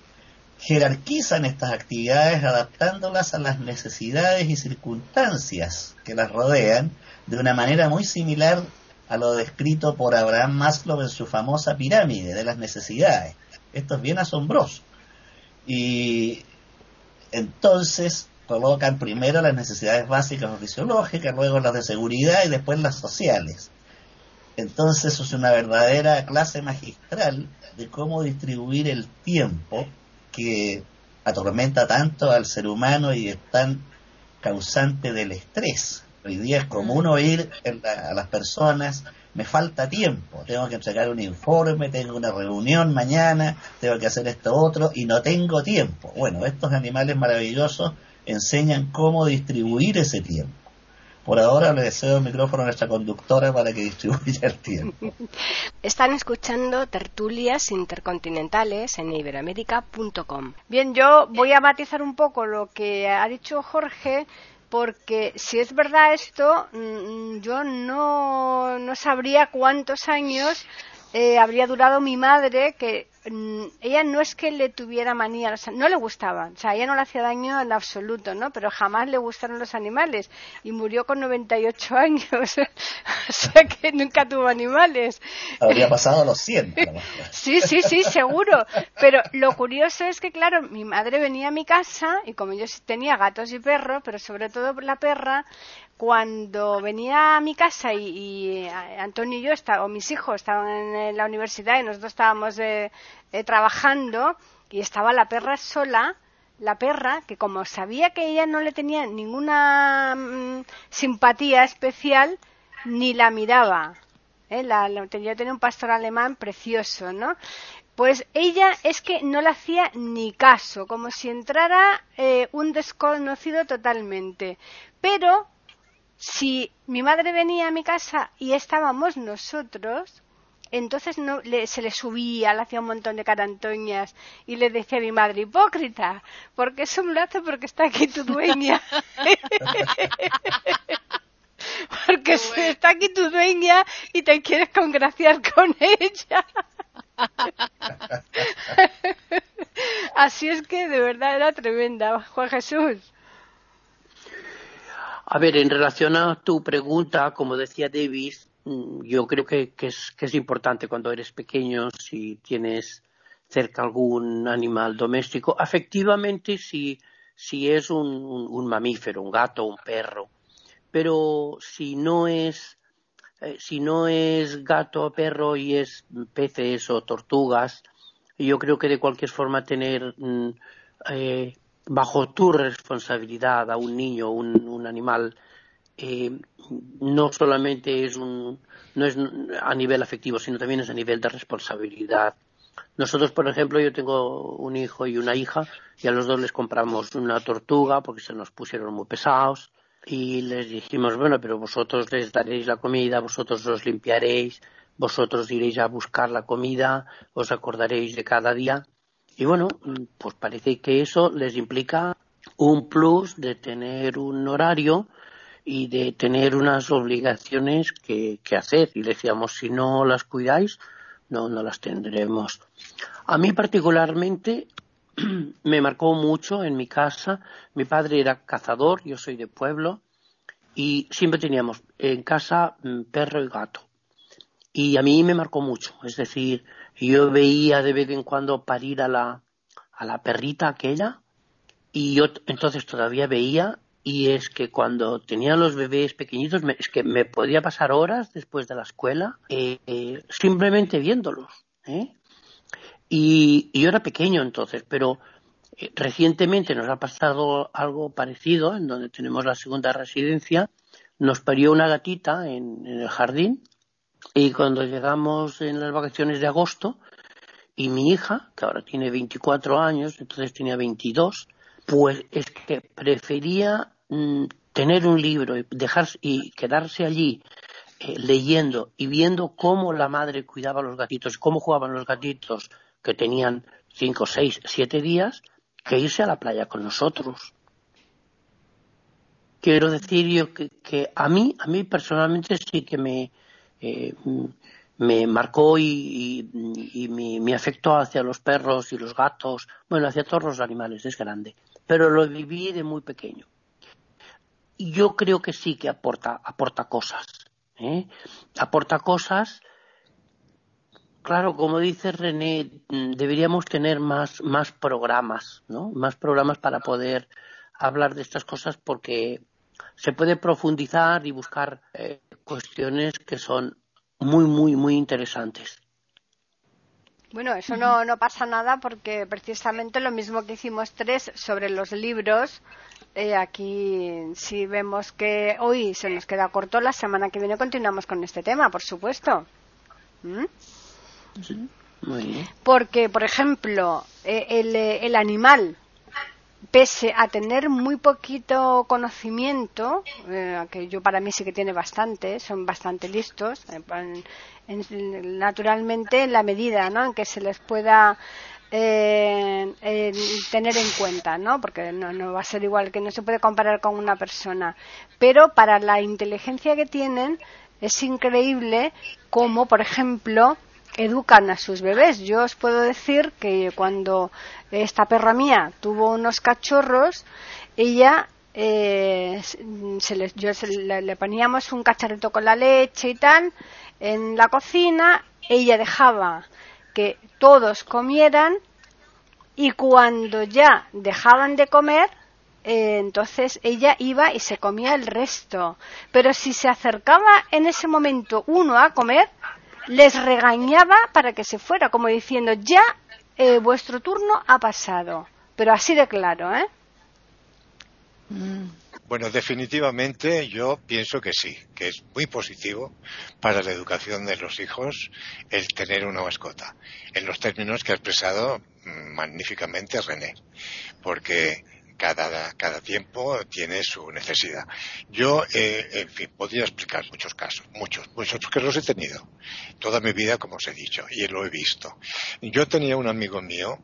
jerarquizan estas actividades adaptándolas a las necesidades y circunstancias que las rodean de una manera muy similar a lo descrito por Abraham Maslow en su famosa pirámide de las necesidades. Esto es bien asombroso. Y entonces colocan primero las necesidades básicas o fisiológicas, luego las de seguridad y después las sociales. Entonces es una verdadera clase magistral de cómo distribuir el tiempo que atormenta tanto al ser humano y es tan causante del estrés. Hoy día es común oír a las personas, me falta tiempo, tengo que entregar un informe, tengo una reunión mañana, tengo que hacer esto otro y no tengo tiempo. Bueno, estos animales maravillosos enseñan cómo distribuir ese tiempo. Por ahora le deseo el micrófono a nuestra conductora para que distribuya el tiempo. Están escuchando tertulias intercontinentales en iberoamérica.com. Bien, yo voy a matizar un poco lo que ha dicho Jorge porque si es verdad esto, mm, yo no, no sabría cuántos años eh, habría durado mi madre, que mm, ella no es que le tuviera manía, no le gustaba, o sea, ella no le hacía daño en absoluto, ¿no? Pero jamás le gustaron los animales y murió con 98 años, o sea que nunca tuvo animales. Habría pasado los 100. sí, sí, sí, seguro. Pero lo curioso es que, claro, mi madre venía a mi casa y como yo tenía gatos y perros, pero sobre todo la perra, cuando venía a mi casa y, Antonio y yo, o mis hijos estaban en la universidad y nosotros estábamos eh, eh, trabajando y estaba la perra sola, la perra, que como sabía que ella no le tenía ninguna mm, simpatía especial, ni la miraba. ¿eh? La, yo tenía un pastor alemán precioso, ¿no? Pues ella es que no le hacía ni caso, como si entrara un desconocido totalmente. Pero si mi madre venía a mi casa y estábamos nosotros, entonces no, se le subía, le hacía un montón de carantoñas y le decía a mi madre, hipócrita, porque es un lazo porque está aquí tu dueña. porque está aquí tu dueña y te quieres congraciar con ella. Así es que de verdad era tremenda, Juan Jesús. A ver, en relación a tu pregunta, como decía Davis, mm, yo creo que, es, que es importante cuando eres pequeño, si tienes cerca algún animal doméstico, efectivamente si, si es un, mamífero, un gato, un perro, pero si no es eh, si no es gato o perro y es peces o tortugas, yo creo que de cualquier forma tener mm, eh, bajo tu responsabilidad a un niño, un, un animal, eh, no solamente es un, no es a nivel afectivo, sino también es a nivel de responsabilidad. Nosotros, por ejemplo, yo tengo un hijo y una hija y a los dos les compramos una tortuga porque se nos pusieron muy pesados y les dijimos, bueno, pero vosotros les daréis la comida, vosotros los limpiaréis, vosotros iréis a buscar la comida, os acordaréis de cada día y bueno, pues parece que eso les implica un plus de tener un horario y de tener unas obligaciones que, hacer. Y decíamos, si no las cuidáis, no, no las tendremos. A mí particularmente me marcó mucho en mi casa. Mi padre era cazador, yo soy de pueblo, y siempre teníamos en casa mm, perro y gato. Y a mí me marcó mucho. Es decir, yo veía de vez en cuando parir a la, a la perrita aquella y yo entonces todavía veía y es que cuando tenía los bebés pequeñitos es que me podía pasar horas después de la escuela eh, eh, simplemente viéndolos ¿eh? y, yo era pequeño entonces pero recientemente nos ha pasado algo parecido en donde tenemos la segunda residencia nos parió una gatita en el jardín y cuando llegamos en las vacaciones de agosto, y mi hija, que ahora tiene 24 años, entonces tenía 22, pues es que prefería mm, tener un libro y, dejar, y quedarse allí eh, leyendo y viendo cómo la madre cuidaba a los gatitos, cómo jugaban los gatitos que tenían 5, 6, 7 días, que irse a la playa con nosotros. Quiero decir yo que, que a mí, a mí personalmente sí que me, eh, me marcó y, mi, afecto hacia los perros y los gatos, bueno, hacia todos los animales es grande, pero lo viví de muy pequeño. Y yo creo que sí que aporta, aporta cosas. ¿eh? Aporta cosas. Claro, como dice René, deberíamos tener más, más programas, ¿no? Más programas para poder hablar de estas cosas porque se puede profundizar y buscar eh, cuestiones que son muy, muy, muy interesantes. Bueno, eso no, no pasa nada porque precisamente lo mismo que hicimos tres sobre los libros, eh, aquí si vemos que hoy se nos queda corto, la semana que viene continuamos con este tema, por supuesto. ¿Mm? muy bien. Porque, por ejemplo, eh, el, el animal pese a tener muy poquito conocimiento, eh, que yo para mí sí que tiene bastante, son bastante listos, eh, naturalmente en la medida ¿no? en que se les pueda eh, tener en cuenta, ¿no? Porque no, no va a ser igual, que no se puede comparar con una persona. Pero para la inteligencia que tienen es increíble como, por ejemplo, educan a sus bebés. Yo os puedo decir que cuando esta perra mía tuvo unos cachorros, ella eh, se le, yo le, poníamos un cacharrito con la leche y tal en la cocina, ella dejaba que todos comieran y cuando ya dejaban de comer, eh, entonces ella iba y se comía el resto. Pero si se acercaba en ese momento uno a comer, les regañaba para que se fuera, como diciendo, ya eh, vuestro turno ha pasado. Pero así de claro, ¿eh? Mm. Bueno, definitivamente yo pienso que sí, que es muy positivo para la educación de los hijos el tener una mascota, en los términos que ha expresado mm, magníficamente René, porque cada, cada tiempo tiene su necesidad. Yo, eh, en fin, podría explicar muchos casos, muchos, muchos, que los he tenido toda mi vida, como os he dicho, y lo he visto. Yo tenía un amigo mío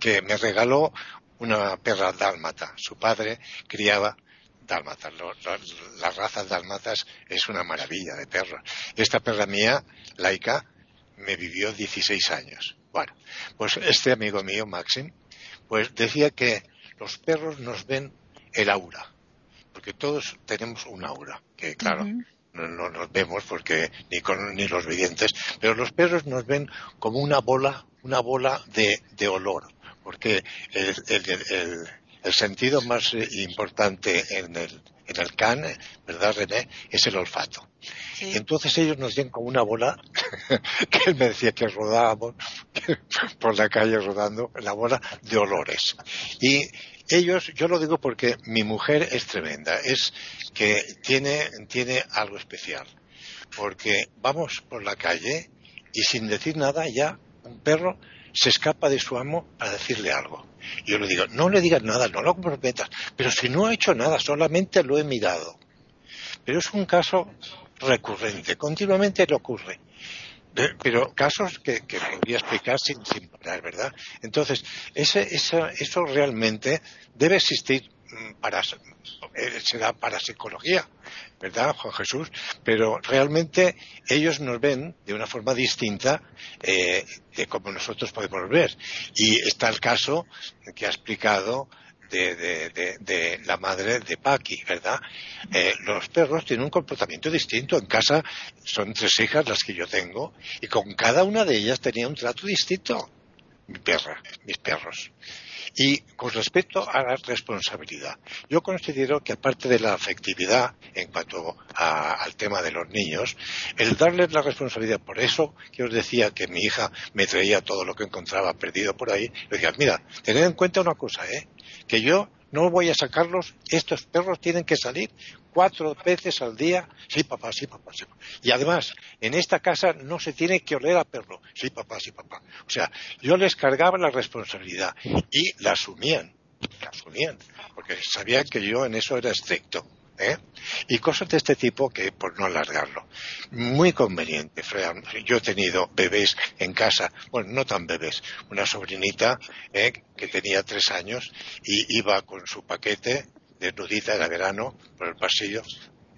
que me regaló una perra dálmata. Su padre criaba dálmatas. Las razas dálmatas es una maravilla de perros. Esta perra mía, laica, me vivió 16 años. Bueno, pues este amigo mío, Maxim, pues decía que los perros nos ven el aura, porque todos tenemos un aura, que claro, no, nos vemos porque ni con ni los videntes, pero los perros nos ven como una bola, una bola de, de olor, porque el, el, el, sentido más importante en el, en el can, ¿verdad, René? Es el olfato. Entonces ellos nos ven como una bola, que él me decía que rodábamos por la calle rodando, la bola de olores. Y ellos, yo lo digo porque mi mujer es tremenda, es que tiene, tiene algo especial. Porque vamos por la calle y sin decir nada ya un perro se escapa de su amo para decirle algo. Yo le digo, no le digas nada, no lo comprometas, pero si no ha hecho nada, solamente lo he mirado. Pero es un caso recurrente, continuamente le ocurre. Pero casos que, que podría explicar sin, sin parar, ¿verdad? Entonces, ese, eso realmente debe existir para, eh, será para psicología, ¿verdad, Juan Jesús? Pero realmente ellos nos ven de una forma distinta eh, de como nosotros podemos ver. Y está el caso que ha explicado de, la madre de Paqui, ¿verdad? Eh, los perros tienen un comportamiento distinto. En casa son tres hijas las que yo tengo y con cada una de ellas tenía un trato distinto. Mi perra, mis perros. Y con respecto a la responsabilidad, yo considero que aparte de la afectividad en cuanto al tema de los niños, el darles la responsabilidad, por eso que os decía que mi hija me traía todo lo que encontraba perdido por ahí, le decía, mira, tened en cuenta una cosa, ¿eh? que yo no voy a sacarlos, estos perros tienen que salir cuatro veces al día. Sí, papá, sí, papá, sí. Papá. Y además, en esta casa no se tiene que oler a perro. Sí, papá, sí, papá. O sea, yo les cargaba la responsabilidad y la asumían, la asumían, porque sabían que yo en eso era estricto. ¿Eh? Y cosas de este tipo que, por no alargarlo, muy conveniente. Yo he tenido bebés en casa, bueno, no tan bebés, una sobrinita ¿eh? que tenía tres años y iba con su paquete desnudita, era verano, por el pasillo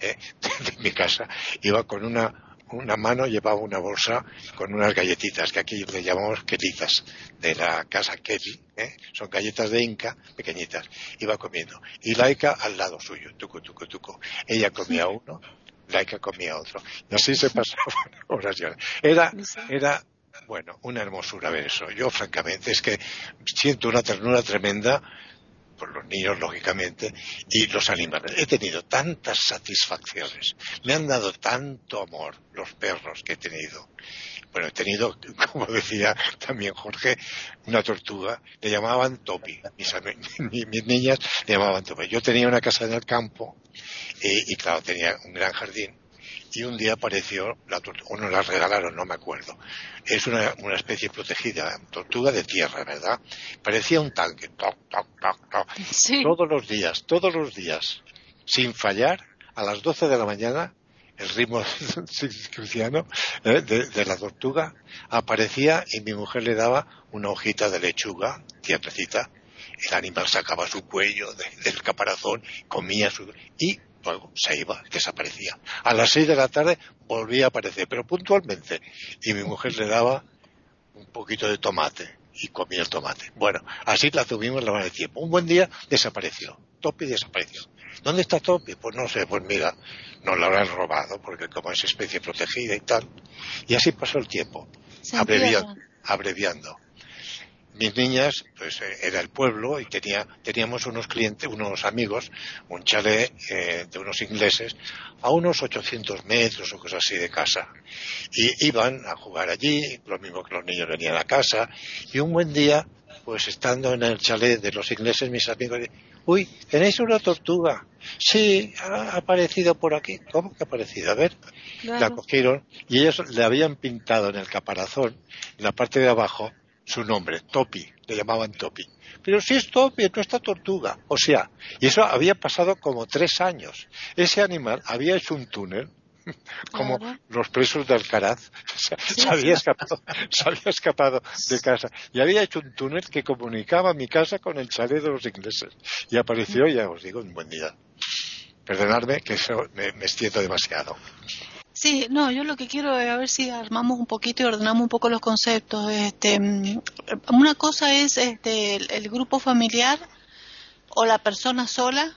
¿eh? de mi casa, iba con una una mano llevaba una bolsa con unas galletitas, que aquí le llamamos quelitas, de la casa Kelly, ¿eh? son galletas de Inca, pequeñitas, iba comiendo. Y Laika al lado suyo, tuco, tuco, tuco. Ella comía uno, Laika comía otro. Y así se pasaban horas Era, era, bueno, una hermosura ver eso. Yo, francamente, es que siento una ternura tremenda por los niños, lógicamente, y los animales. He tenido tantas satisfacciones, me han dado tanto amor los perros que he tenido. Bueno, he tenido, como decía también Jorge, una tortuga, le llamaban Topi. Mis, niñas le llamaban Topi. Yo tenía una casa en el campo eh, y, claro, tenía un gran jardín y un día apareció, la o nos la regalaron, no me acuerdo. Es una, una, especie protegida, tortuga de tierra, ¿verdad? Parecía un tanque, toc, toc, toc, toc. Todos los días, todos los días, sin fallar, a las 12 de la mañana, el ritmo ¿eh? de, la tortuga aparecía y mi mujer le daba una hojita de lechuga, tiernecita, el animal sacaba su cuello del caparazón, comía su... y luego se iba, desaparecía. A las seis de la tarde volvía a aparecer, pero puntualmente. Y mi mujer le daba un poquito de tomate y comía el tomate. Bueno, así la tuvimos la de tiempo. Un buen día desapareció. Topi desapareció. ¿Dónde está Topi? Pues no sé, pues mira, nos la habrán robado, porque como es especie protegida y tal. Y así pasó el tiempo, abreviando mis niñas, pues eh, era el pueblo y tenía, teníamos unos clientes, unos amigos, un chalet eh, de unos ingleses a unos 800 metros o cosas así de casa. Y iban a jugar allí, lo mismo que los niños venían a casa. Y un buen día, pues estando en el chalet de los ingleses, mis amigos, uy, tenéis una tortuga. Sí, ha aparecido por aquí. ¿Cómo que ha aparecido? A ver, la cogieron y ellos le habían pintado en el caparazón, en la parte de abajo, su nombre, Topi, le llamaban Topi. Pero si es Topi, no está tortuga. O sea, y eso había pasado como tres años. Ese animal había hecho un túnel, como los presos de Alcaraz, se, había escapado, se había escapado de casa y había hecho un túnel que comunicaba mi casa con el chalet de los ingleses. Y apareció, ya os digo, un buen día. Perdonadme que eso me, me extiendo demasiado. Sí, no, yo lo que quiero es a ver si armamos un poquito y ordenamos un poco los conceptos. Este, mm, una cosa es este, el, grupo familiar o la persona sola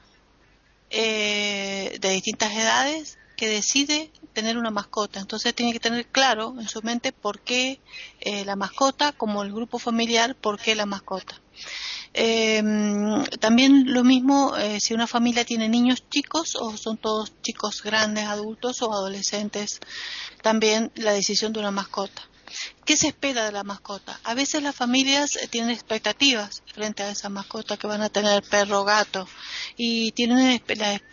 eh, de distintas edades que decide tener una mascota. Entonces tiene que tener claro en su mente por qué eh, la mascota, como el grupo familiar, por qué la mascota. Eh, también lo mismo eh, si una familia tiene niños chicos o son todos chicos grandes, adultos o adolescentes, también la decisión de una mascota. ¿Qué se espera de la mascota? A veces las familias eh, tienen expectativas frente a esa mascota que van a tener perro o gato y tienen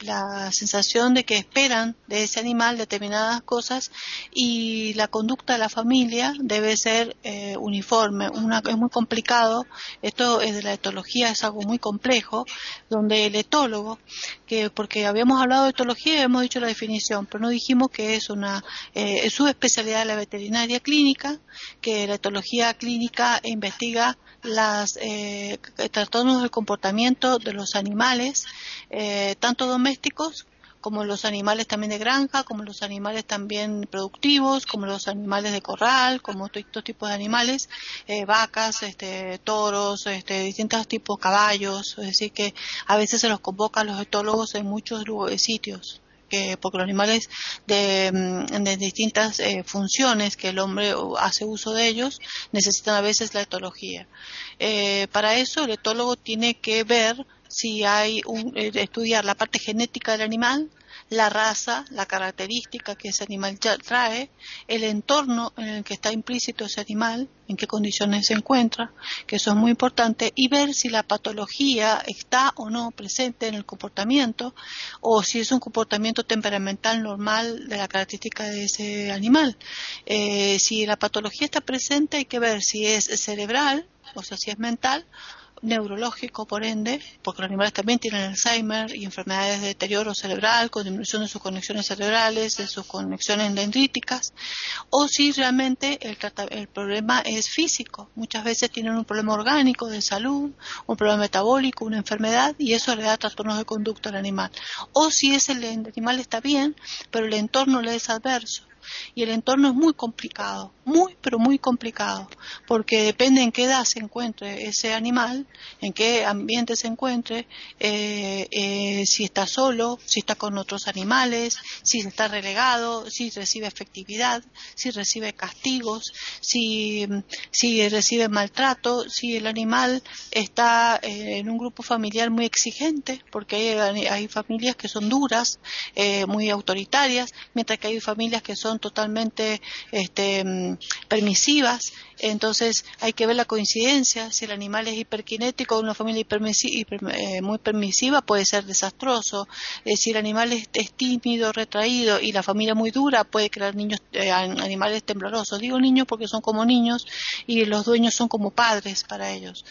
la, sensación de que esperan de ese animal determinadas cosas y la conducta de la familia debe ser eh, uniforme. es muy complicado, esto es de la etología, es algo muy complejo, donde el etólogo, que porque habíamos hablado de etología y hemos dicho la definición, pero no dijimos que es una eh, su especialidad de la veterinaria clínica que la etología clínica investiga los eh, trastornos del comportamiento de los animales, eh, tanto domésticos como los animales también de granja, como los animales también productivos, como los animales de corral, como estos tipos de animales, eh, vacas, este, toros, este, distintos tipos, caballos, es decir, que a veces se los convoca a los etólogos en muchos sitios que porque los animales de, mm, de distintas eh, funciones que el hombre hace uso de ellos necesitan a veces la etología. Eh, para eso el etólogo tiene que ver si hay un, eh, estudiar la parte genética del animal, la raza, la característica que ese animal trae, el entorno en el que está implícito ese animal, en qué condiciones se encuentra, que eso es muy importante, y ver si la patología está o no presente en el comportamiento, o si es un comportamiento temperamental normal de la característica de ese animal. Eh, si la patología está presente, hay que ver si es cerebral, o sea, si es mental, neurológico, por ende, porque los animales también tienen Alzheimer y enfermedades de deterioro cerebral, con disminución de sus conexiones cerebrales, de sus conexiones dendríticas, o si realmente el, el problema es físico. Muchas veces tienen un problema orgánico de salud, un problema metabólico, una enfermedad, y eso le da trastornos de conducta al animal. O si ese el animal está bien, pero el entorno le es adverso y el entorno es muy complicado, muy pero muy complicado, porque depende en qué edad se encuentre ese animal, en qué ambiente se encuentre, eh, eh, si está solo, si está con otros animales, si está relegado, si recibe efectividad, si recibe castigos, si, recibe maltrato, si el animal está eh, en un grupo familiar muy exigente, porque hay, hay familias que son duras, muy autoritarias, mientras que hay familias que son totalmente este, mm, permisivas. Entonces hay que ver la coincidencia. Si el animal es hiperkinético, una familia eh, muy permisiva puede ser desastroso. Eh, si el animal es, tímido, retraído y la familia muy dura, puede crear niños, eh, animales temblorosos. Digo niños porque son como niños y los dueños son como padres para ellos,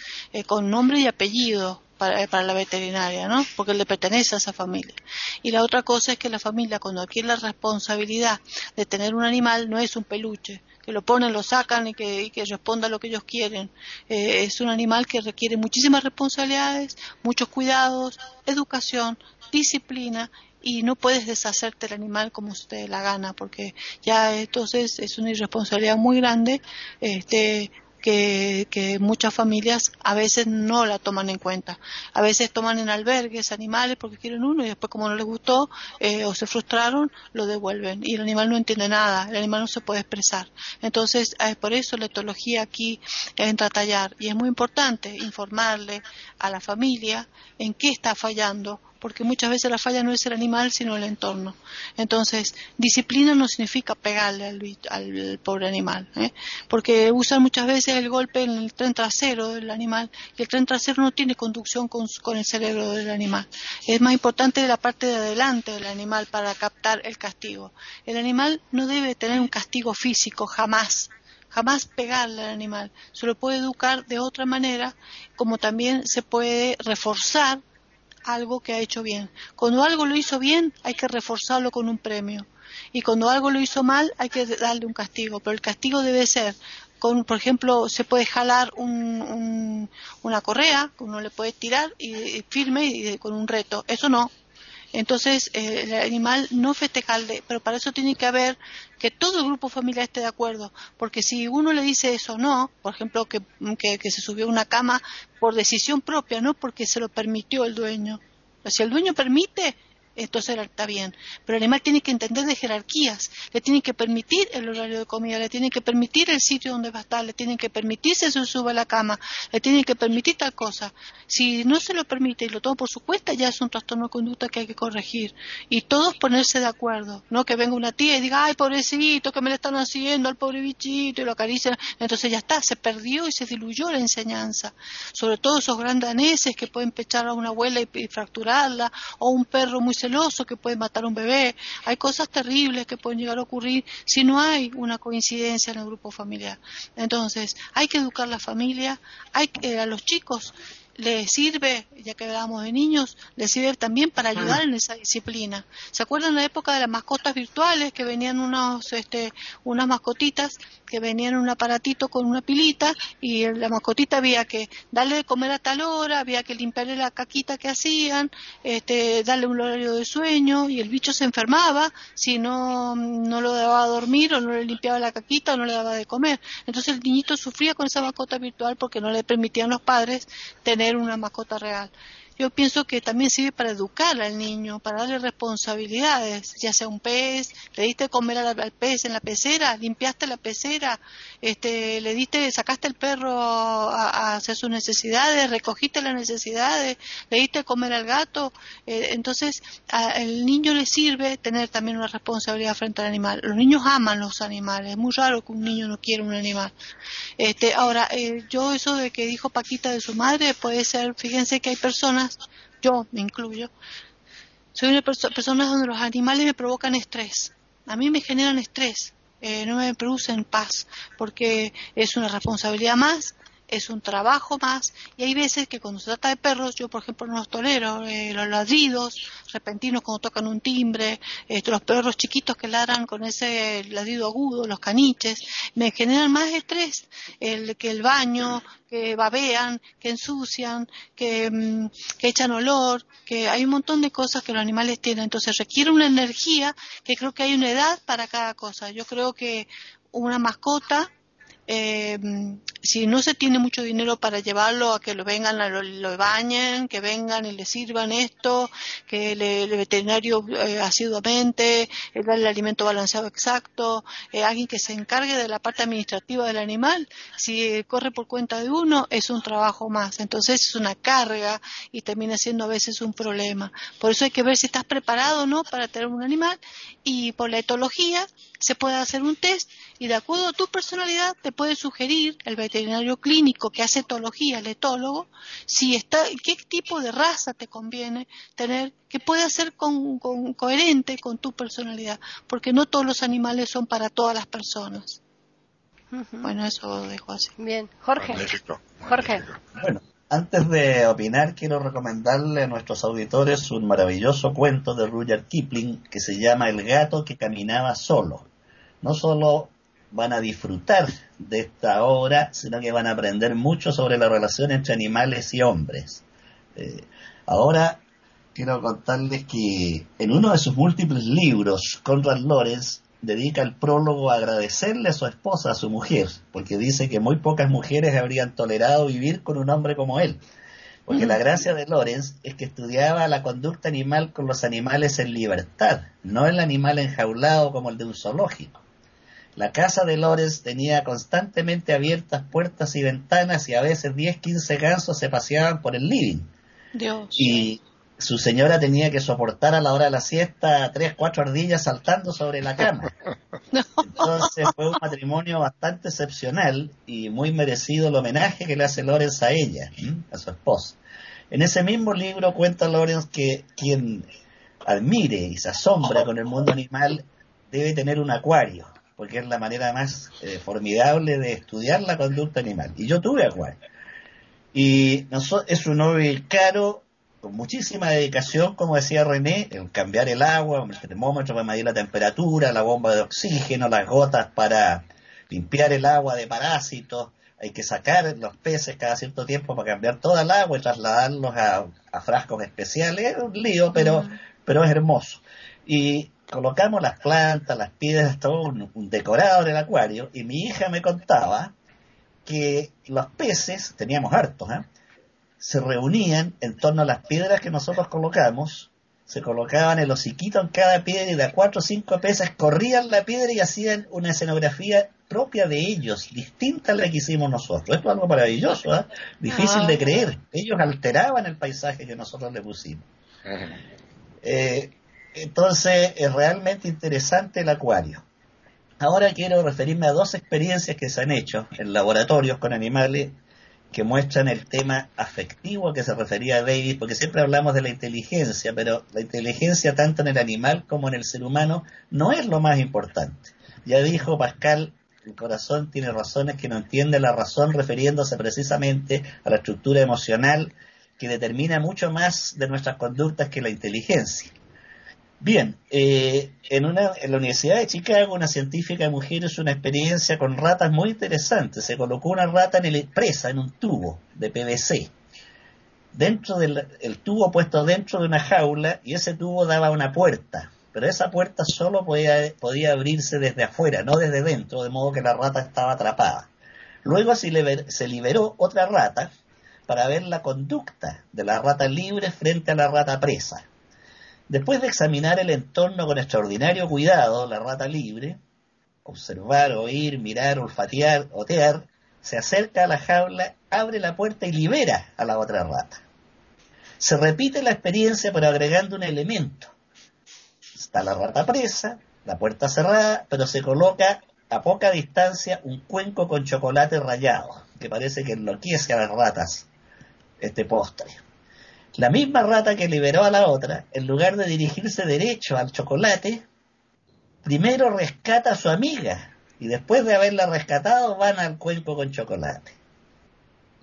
con nombre y apellido para, para, la veterinaria, ¿no? Porque le pertenece a esa familia. Y la otra cosa es que la familia, cuando adquiere la responsabilidad de tener un animal, no es un peluche, que lo ponen, lo sacan y que, responda a lo que ellos quieren. Eh, es un animal que requiere muchísimas responsabilidades, muchos cuidados, educación, disciplina y no puedes deshacerte del animal como usted la gana porque ya entonces es una irresponsabilidad muy grande este que, muchas familias a veces no la toman en cuenta. A veces toman en albergues animales porque quieren uno y después como no les gustó eh, o se frustraron, lo devuelven. Y el animal no entiende nada, el animal no se puede expresar. Entonces, es por eso la etología aquí entra a tallar. Y es muy importante informarle a la familia en qué está fallando porque muchas veces la falla no es el animal, sino el entorno. Entonces, disciplina no significa pegarle al, pobre animal, ¿eh? porque usan muchas veces el golpe en el tren trasero del animal y el tren trasero no tiene conducción con, con el cerebro del animal. Es más importante la parte de adelante del animal para captar el castigo. El animal no debe tener un castigo físico jamás jamás pegarle al animal. Se lo puede educar de otra manera, como también se puede reforzar algo que ha hecho bien. Cuando algo lo hizo bien, hay que reforzarlo con un premio. Y cuando algo lo hizo mal, hay que darle un castigo. Pero el castigo debe ser, con, por ejemplo, se puede jalar una correa, uno le puede tirar y, firme y, con un reto. Eso no. Entonces, eh, el animal no festejarle, pero para eso tiene que haber que todo el grupo familiar esté de acuerdo, porque si uno le dice eso no, por ejemplo, que, se subió a una cama por decisión propia, no porque se lo permitió el dueño. si el dueño permite, entonces está bien. Pero el animal tiene que entender de jerarquías, le tienen que permitir el horario de comida, le tienen que permitir el sitio donde va a estar, le tienen que permitir si se sube a la cama, le tienen que permitir tal cosa. Si no se lo permite y lo toma por su cuenta, ya es un trastorno de conducta que hay que corregir. Y todos ponerse de acuerdo, no que venga una tía y diga, ay, pobrecito, que me le están haciendo al pobre bichito y lo acarician. Entonces ya está, se perdió y se diluyó la enseñanza. Sobre todo esos grandes daneses que pueden pechar a una abuela y, y fracturarla, o un perro muy celoso que puede matar a un bebé. Hay cosas terribles que pueden llegar a ocurrir si no hay una coincidencia en el grupo familiar. Entonces, hay que educar a la familia, hay que, a los chicos le sirve, ya que hablábamos de niños, le sirve también para ayudar en esa disciplina. ¿Se acuerdan la época de las mascotas virtuales que venían unos, este, unas mascotitas que venían en un aparatito con una pilita y la mascotita había que darle de comer a tal hora, había que limpiarle la caquita que hacían, este, darle un horario de sueño y el bicho se enfermaba si no, no lo daba a dormir o no le limpiaba la caquita o no le daba de comer. Entonces el niñito sufría con esa mascota virtual porque no le permitían los padres tener una mascota real yo pienso que también sirve para educar al niño, para darle responsabilidades, ya sea un pez, le diste comer al, pez en la pecera, limpiaste la pecera, este, le diste, sacaste el perro a, hacer sus necesidades, recogiste las necesidades, le diste comer al gato, eh, entonces al niño le sirve tener también una responsabilidad frente al animal. Los niños aman los animales, es muy raro que un niño no quiera un animal. Este, ahora, eh, yo eso de que dijo Paquita de su madre puede ser, fíjense que hay personas yo me incluyo, soy una persona donde los animales me provocan estrés. A mí me generan estrés, eh, no me producen paz, porque es una responsabilidad más, es un trabajo más, y hay veces que cuando se trata de perros, yo por ejemplo no los tolero, eh, los ladridos repentinos cuando tocan un timbre, este, los perros chiquitos que ladran con ese ladrido agudo, los caniches, me generan más estrés el, que el baño, que babean, que ensucian, que, mm, que echan olor, que hay un montón de cosas que los animales tienen. Entonces requiere una energía que creo que hay una edad para cada cosa. Yo creo que una mascota eh, si no se tiene mucho dinero para llevarlo a que lo vengan, lo, lo bañen, que vengan y le sirvan esto, que el veterinario eh, asiduamente, eh, el alimento balanceado exacto, eh, alguien que se encargue de la parte administrativa del animal, si corre por cuenta de uno, es un trabajo más. Entonces es una carga y termina siendo a veces un problema. Por eso hay que ver si estás preparado o no para tener un animal y por la etología se puede hacer un test y de acuerdo a tu personalidad te puede sugerir el veterinario clínico que hace etología, el etólogo, si está, qué tipo de raza te conviene tener, que pueda ser con, coherente con tu personalidad, porque no todos los animales son para todas las personas. Bueno, eso lo dejo así. Bien, Jorge. Jorge. Bueno, antes de opinar, quiero recomendarle a nuestros auditores un maravilloso cuento de Rudyard Kipling que se llama El gato que caminaba solo. No solo van a disfrutar de esta obra, sino que van a aprender mucho sobre la relación entre animales y hombres. Eh, ahora quiero contarles que en uno de sus múltiples libros, Conrad Lorenz dedica el prólogo a agradecerle a su esposa, a su mujer, porque dice que muy pocas mujeres habrían tolerado vivir con un hombre como él. Porque la gracia de Lorenz es que estudiaba la conducta animal con los animales en libertad, no el animal enjaulado como el de un zoológico. La casa de Lorenz tenía constantemente abiertas puertas y ventanas y a veces 10, 15 gansos se paseaban por el living. Dios. Y su señora tenía que soportar a la hora de la siesta tres, cuatro ardillas saltando sobre la cama. Entonces fue un matrimonio bastante excepcional y muy merecido el homenaje que le hace Lorenz a ella, a su esposa. En ese mismo libro cuenta Lorenz que quien admire y se asombra con el mundo animal debe tener un acuario porque es la manera más eh, formidable de estudiar la conducta animal. Y yo tuve acuario. Y es un hobby caro, con muchísima dedicación, como decía René, el cambiar el agua, el termómetro para medir la temperatura, la bomba de oxígeno, las gotas para limpiar el agua de parásitos. Hay que sacar los peces cada cierto tiempo para cambiar toda el agua y trasladarlos a, frascos especiales. Es un lío, pero, pero es hermoso. Y colocamos las plantas, las piedras, todo un, decorado en el acuario, y mi hija me contaba que los peces, teníamos hartos, ¿eh? se reunían en torno a las piedras que nosotros colocamos se colocaban el hociquito en cada piedra y de a cuatro o cinco pesas corrían la piedra y hacían una escenografía propia de ellos, distinta a la que hicimos nosotros. Esto es algo maravilloso, ¿eh? difícil Ah. de creer. Ellos alteraban el paisaje que nosotros le pusimos. Eh, entonces, es realmente interesante el acuario. Ahora quiero referirme a dos experiencias que se han hecho en laboratorios con animales que muestran el tema afectivo a que se refería David, porque siempre hablamos de la inteligencia, pero la inteligencia tanto en el animal como en el ser humano no es lo más importante. Ya dijo Pascal, el corazón tiene razones que no entiende la razón, refiriéndose precisamente a la estructura emocional que determina mucho más de nuestras conductas que la inteligencia. Bien, eh, en, una, en la Universidad de Chicago, una científica mujer hizo una experiencia con ratas muy interesante. Se colocó una rata en el, presa en un tubo de PVC, dentro del el tubo puesto dentro de una jaula, y ese tubo daba una puerta, pero esa puerta solo podía, podía abrirse desde afuera, no desde dentro, de modo que la rata estaba atrapada. Luego se, se liberó otra rata para ver la conducta de la rata libre frente a la rata presa. Después de examinar el entorno con extraordinario cuidado, la rata libre, observar, oír, mirar, olfatear, otear, se acerca a la jaula, abre la puerta y libera a la otra rata. Se repite la experiencia pero agregando un elemento. Está la rata presa, la puerta cerrada, pero se coloca a poca distancia un cuenco con chocolate rallado, que parece que enloquece a las ratas este postre. La misma rata que liberó a la otra, en lugar de dirigirse derecho al chocolate, primero rescata a su amiga y después de haberla rescatado van al cuenco con chocolate.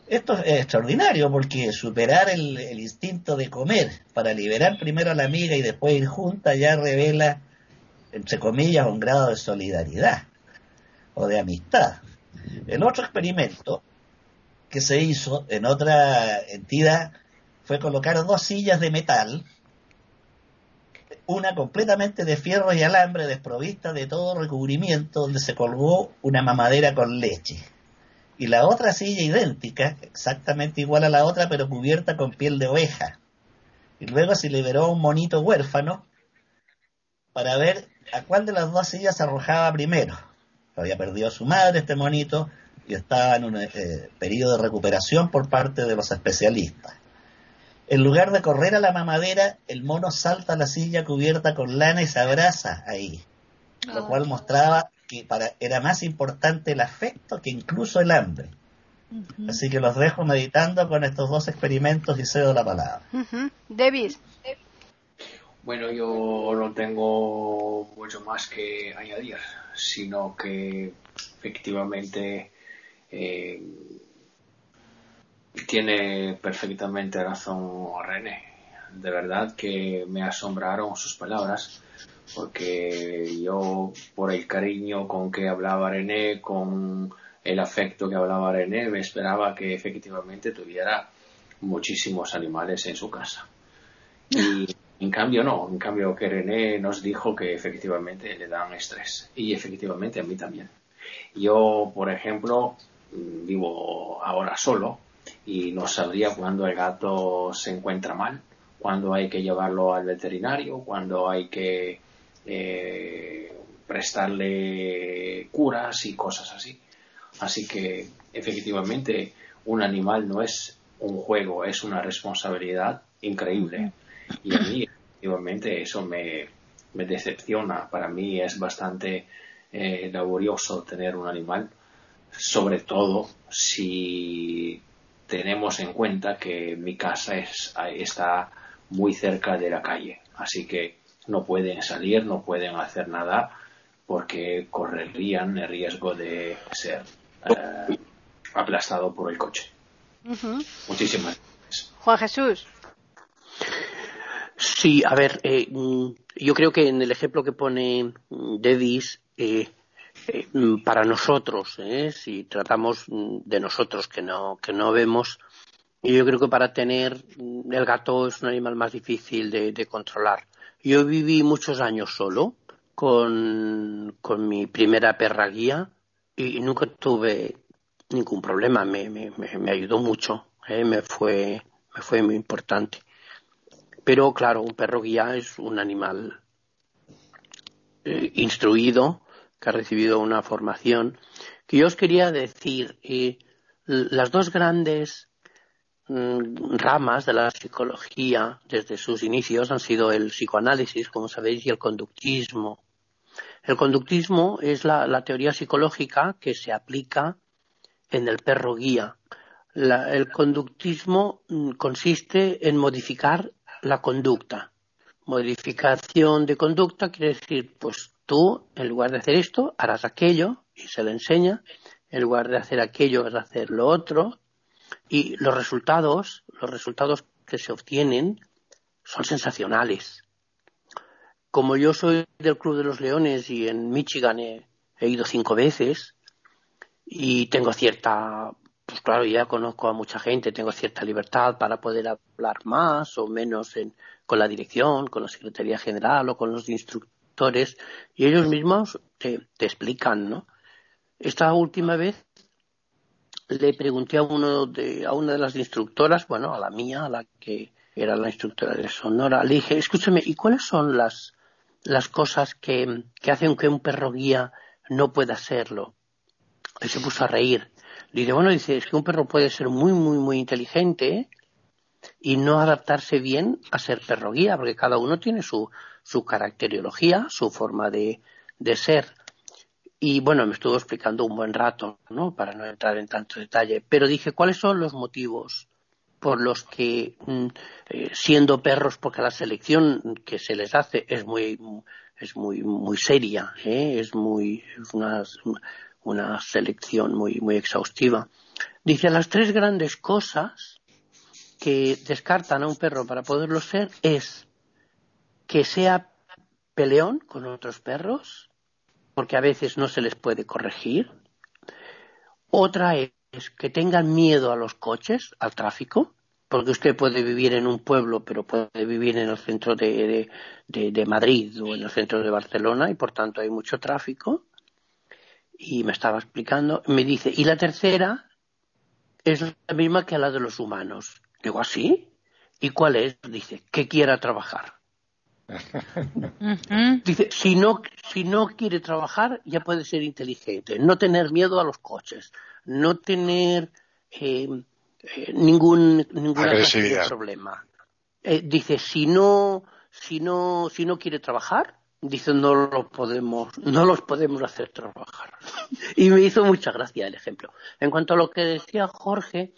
Esto es extraordinario porque superar el, el instinto de comer para liberar primero a la amiga y después ir junta ya revela, entre comillas, un grado de solidaridad o de amistad. El otro experimento que se hizo en otra entidad fue colocar dos sillas de metal, una completamente de fierro y alambre desprovista de todo recubrimiento donde se colgó una mamadera con leche. Y la otra silla idéntica, exactamente igual a la otra, pero cubierta con piel de oveja. Y luego se liberó un monito huérfano para ver a cuál de las dos sillas se arrojaba primero. Había perdido a su madre este monito y estaba en un eh, periodo de recuperación por parte de los especialistas. En lugar de correr a la mamadera, el mono salta a la silla cubierta con lana y se abraza ahí, lo cual mostraba que para, era más importante el afecto que incluso el hambre. Así que los dejo meditando con estos dos experimentos y cedo la palabra. Davis, Bueno, yo no tengo mucho más que añadir, sino que efectivamente eh, tiene perfectamente razón René. De verdad que me asombraron sus palabras, porque yo, por el cariño con que hablaba René, con el afecto que hablaba René, me esperaba que efectivamente tuviera muchísimos animales en su casa. Y en cambio no, en cambio que René nos dijo que efectivamente le dan estrés. Y efectivamente a mí también. Yo, por ejemplo, vivo ahora solo y no sabría cuándo el gato se encuentra mal, cuándo hay que llevarlo al veterinario, cuándo hay que eh, prestarle curas y cosas así. Así que efectivamente un animal no es un juego, es una responsabilidad increíble. Y a mí efectivamente eso me, me decepciona. Para mí es bastante eh, laborioso tener un animal, sobre todo si tenemos en cuenta que mi casa es, está muy cerca de la calle. Así que no pueden salir, no pueden hacer nada porque correrían el riesgo de ser eh, aplastado por el coche. Muchísimas gracias. Juan Jesús. Sí, a ver, eh, mm, yo creo que en el ejemplo que pone mm, Davis, eh, mm, para nosotros, eh, si tratamos mm, de nosotros que no, que no vemos, yo creo que para tener mm, el gato es un animal más difícil de, controlar. Yo viví muchos años solo con, con mi primera perra guía y nunca tuve ningún problema, me, me- me ayudó mucho, eh, me, fue, me fue muy importante. Pero claro, un perro guía es un animal eh, instruido, que ha recibido una formación. Que yo os quería decir, eh, las dos grandes mm, ramas de la psicología desde sus inicios han sido el psicoanálisis, como sabéis, y el conductismo. El conductismo es la, teoría psicológica que se aplica en el perro guía. el conductismo mm, consiste en modificar la conducta. Modificación de conducta quiere decir, pues tú, en lugar de hacer esto, harás aquello, y se le enseña, en lugar de hacer aquello, vas a hacer lo otro, y los resultados, los resultados que se obtienen son sensacionales. Como yo soy del Club de los Leones y en Michigan he ido cinco veces y tengo cierta pues claro, ya conozco a mucha gente, tengo cierta libertad para poder hablar más o menos con la dirección, con la Secretaría General o con los instructores y ellos mismos te, explican, ¿no? Esta última vez le pregunté a uno de, a una de las instructoras, bueno, a la mía, a la que era la instructora de Sonora, le dije, escúchame, ¿y cuáles son las, las cosas que, que hacen que un perro guía no pueda serlo? Y se puso a reír Dice, bueno, dice, es que un perro puede ser muy, muy, muy inteligente y no adaptarse bien a ser perro guía, porque cada uno tiene su, su caracteriología, su forma de, de ser. Y bueno, me estuvo explicando un buen rato, ¿no? Para no entrar en tanto detalle. Pero dije, ¿cuáles son los motivos por los que, mm, eh, siendo perros, porque la selección que se les hace es muy, es muy, muy seria, ¿eh? es muy, es unas, una selección muy, muy exhaustiva. Dice, las tres grandes cosas que descartan a un perro para poderlo ser es que sea peleón con otros perros, porque a veces no se les puede corregir. Otra es que tengan miedo a los coches, al tráfico, porque usted puede vivir en un pueblo, pero puede vivir en el centro de, de Madrid o en el centro de Barcelona y por tanto hay mucho tráfico y me estaba explicando, me dice, y la tercera es la misma que la de los humanos. Digo, ¿así? ¿Ah, ¿Y cuál es? Dice, que quiera trabajar. Dice, si no, si no quiere trabajar, ya puede ser inteligente. No tener miedo a los coches. No tener eh, eh, ningún, ninguna problema. Eh, dice, si no, si no, si no quiere trabajar, dice no lo podemos, no los podemos hacer trabajar. y me hizo mucha gracia el ejemplo. En cuanto a lo que decía Jorge,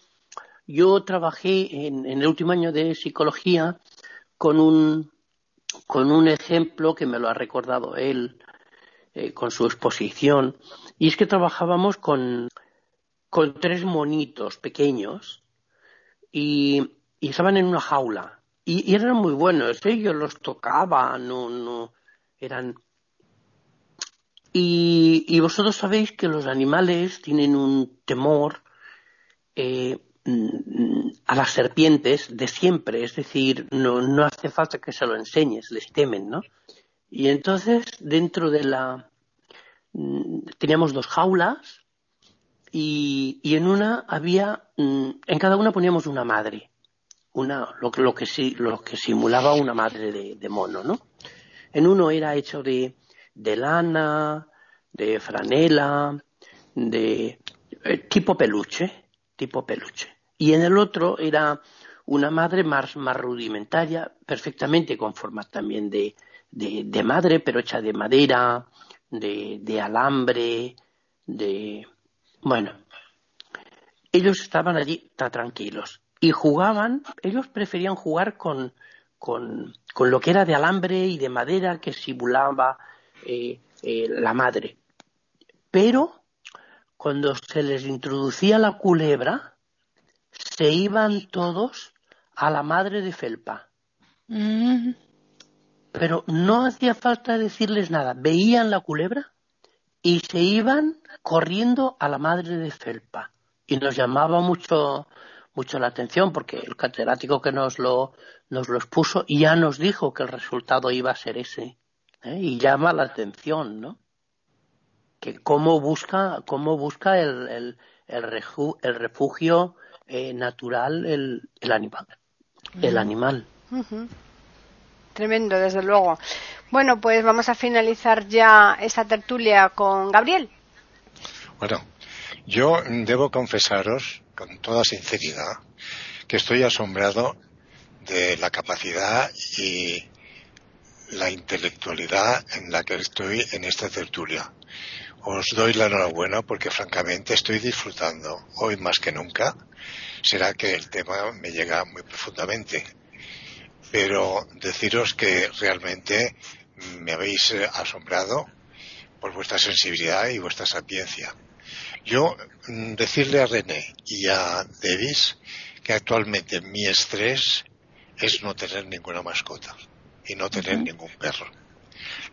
yo trabajé en, el último año de psicología con un, con un ejemplo que me lo ha recordado él eh, con su exposición, y es que trabajábamos con, con tres monitos pequeños y, y estaban en una jaula. Y, y eran muy buenos, ellos los tocaban, no, no, eran y, vosotros sabéis que los animales tienen un temor eh, a las serpientes de siempre, es decir, no, no hace falta que se lo enseñes, les temen, ¿no? Y entonces, dentro de la... Mm, teníamos dos jaulas y, y en una había... Mm, en cada una poníamos una madre, una, lo, lo, que, lo que simulaba una madre de, mono, ¿no? En uno era hecho de, de lana, de franela, de eh, tipo peluche, tipo peluche. Y en el otro era una madre más, más rudimentaria, perfectamente con forma también de, de, madre, pero hecha de madera, de, de alambre, de... Bueno, ellos estaban allí tan tranquilos y jugaban, ellos preferían jugar con, con, con lo que era de alambre y de madera que simulaba eh, eh, la madre. Pero cuando se les introducía la culebra, se iban todos a la madre de felpa. Mm. Pero no hacía falta decirles nada. Veían la culebra y se iban corriendo a la madre de felpa. Y nos llamaba mucho mucho la atención porque el catedrático que nos lo, nos lo expuso ya nos dijo que el resultado iba a ser ese. ¿eh? Y llama la atención, ¿no? Que cómo busca, cómo busca el, el, el, refugio eh, natural el, el animal. El animal. tremendo, desde luego. Bueno, pues vamos a finalizar ya esta tertulia con Gabriel. Bueno, yo debo confesaros con toda sinceridad que estoy asombrado de la capacidad y la intelectualidad en la que estoy en esta tertulia. Os doy la enhorabuena porque francamente estoy disfrutando hoy más que nunca. Será que el tema me llega muy profundamente. Pero deciros que realmente me habéis asombrado por vuestra sensibilidad y vuestra sapiencia. Yo mm, decirle a René y a Davis que actualmente mi estrés es no tener ninguna mascota y no tener ningún perro.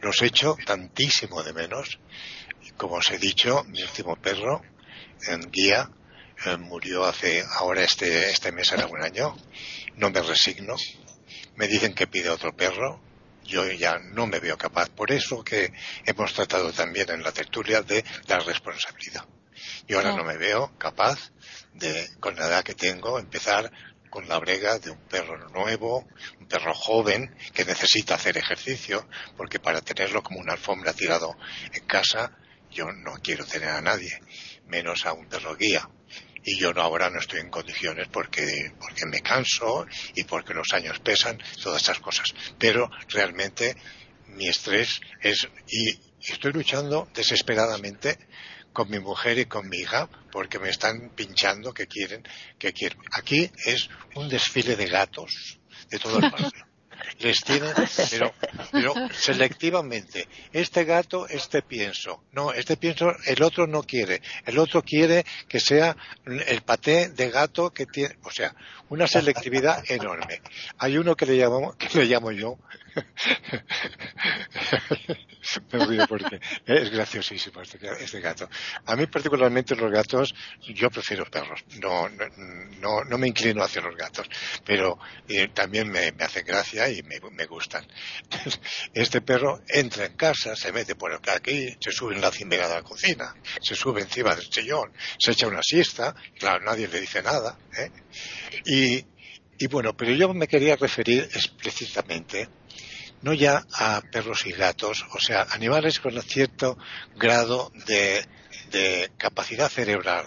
Los echo tantísimo de menos. Como os he dicho, mi último perro, en guía, eh, murió hace, ahora este, este mes era un año. No me resigno. Me dicen que pide otro perro. Yo ya no me veo capaz. Por eso que hemos tratado también en la tertulia de la responsabilidad. Y ahora no me veo capaz de, con la edad que tengo, empezar con la brega de un perro nuevo, un perro joven que necesita hacer ejercicio, porque para tenerlo como una alfombra tirado en casa, yo no quiero tener a nadie, menos a un perro guía. Y yo no, ahora no estoy en condiciones porque, porque me canso y porque los años pesan, todas estas cosas. Pero realmente mi estrés es, y estoy luchando desesperadamente con mi mujer y con mi hija porque me están pinchando que quieren que quieren. Aquí es un desfile de gatos de todo el barrio. Les tienen, pero, pero selectivamente. Este gato, este pienso. No, este pienso, el otro no quiere. El otro quiere que sea el paté de gato que tiene, o sea, una selectividad enorme. Hay uno que le llamo, que le llamo yo me río porque es graciosísimo este, este, gato. A mí particularmente los gatos, yo prefiero perros. No, no, no me inclino hacia los gatos, pero eh, también me, me hacen gracia y me, gustan. Este perro entra en casa, se mete por aquí, se sube en la cimera de la cocina, se sube encima del sillón, se echa una siesta, claro, nadie le dice nada. ¿eh? Y, y bueno, pero yo me quería referir explícitamente no ya a perros y gatos, o sea, animales con cierto grado de, capacidad cerebral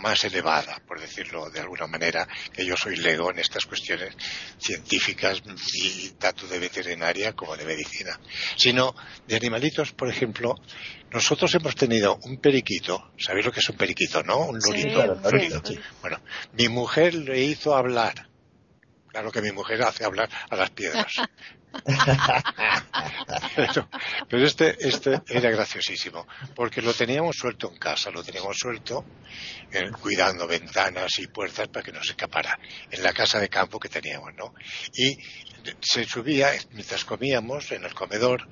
más elevada, por decirlo de alguna manera, que yo soy lego en estas cuestiones científicas y tanto de veterinaria como de medicina, sino de animalitos, por ejemplo, nosotros hemos tenido un periquito, ¿sabéis lo que es un periquito, no? Un lorito. Bueno, mi mujer le hizo hablar. Claro que mi mujer hace hablar a las piedras. pero, este, este era graciosísimo, porque lo teníamos suelto en casa, lo teníamos suelto eh, cuidando ventanas y puertas para que no se escapara, en la casa de campo que teníamos, ¿no? Y se subía, mientras comíamos en el comedor,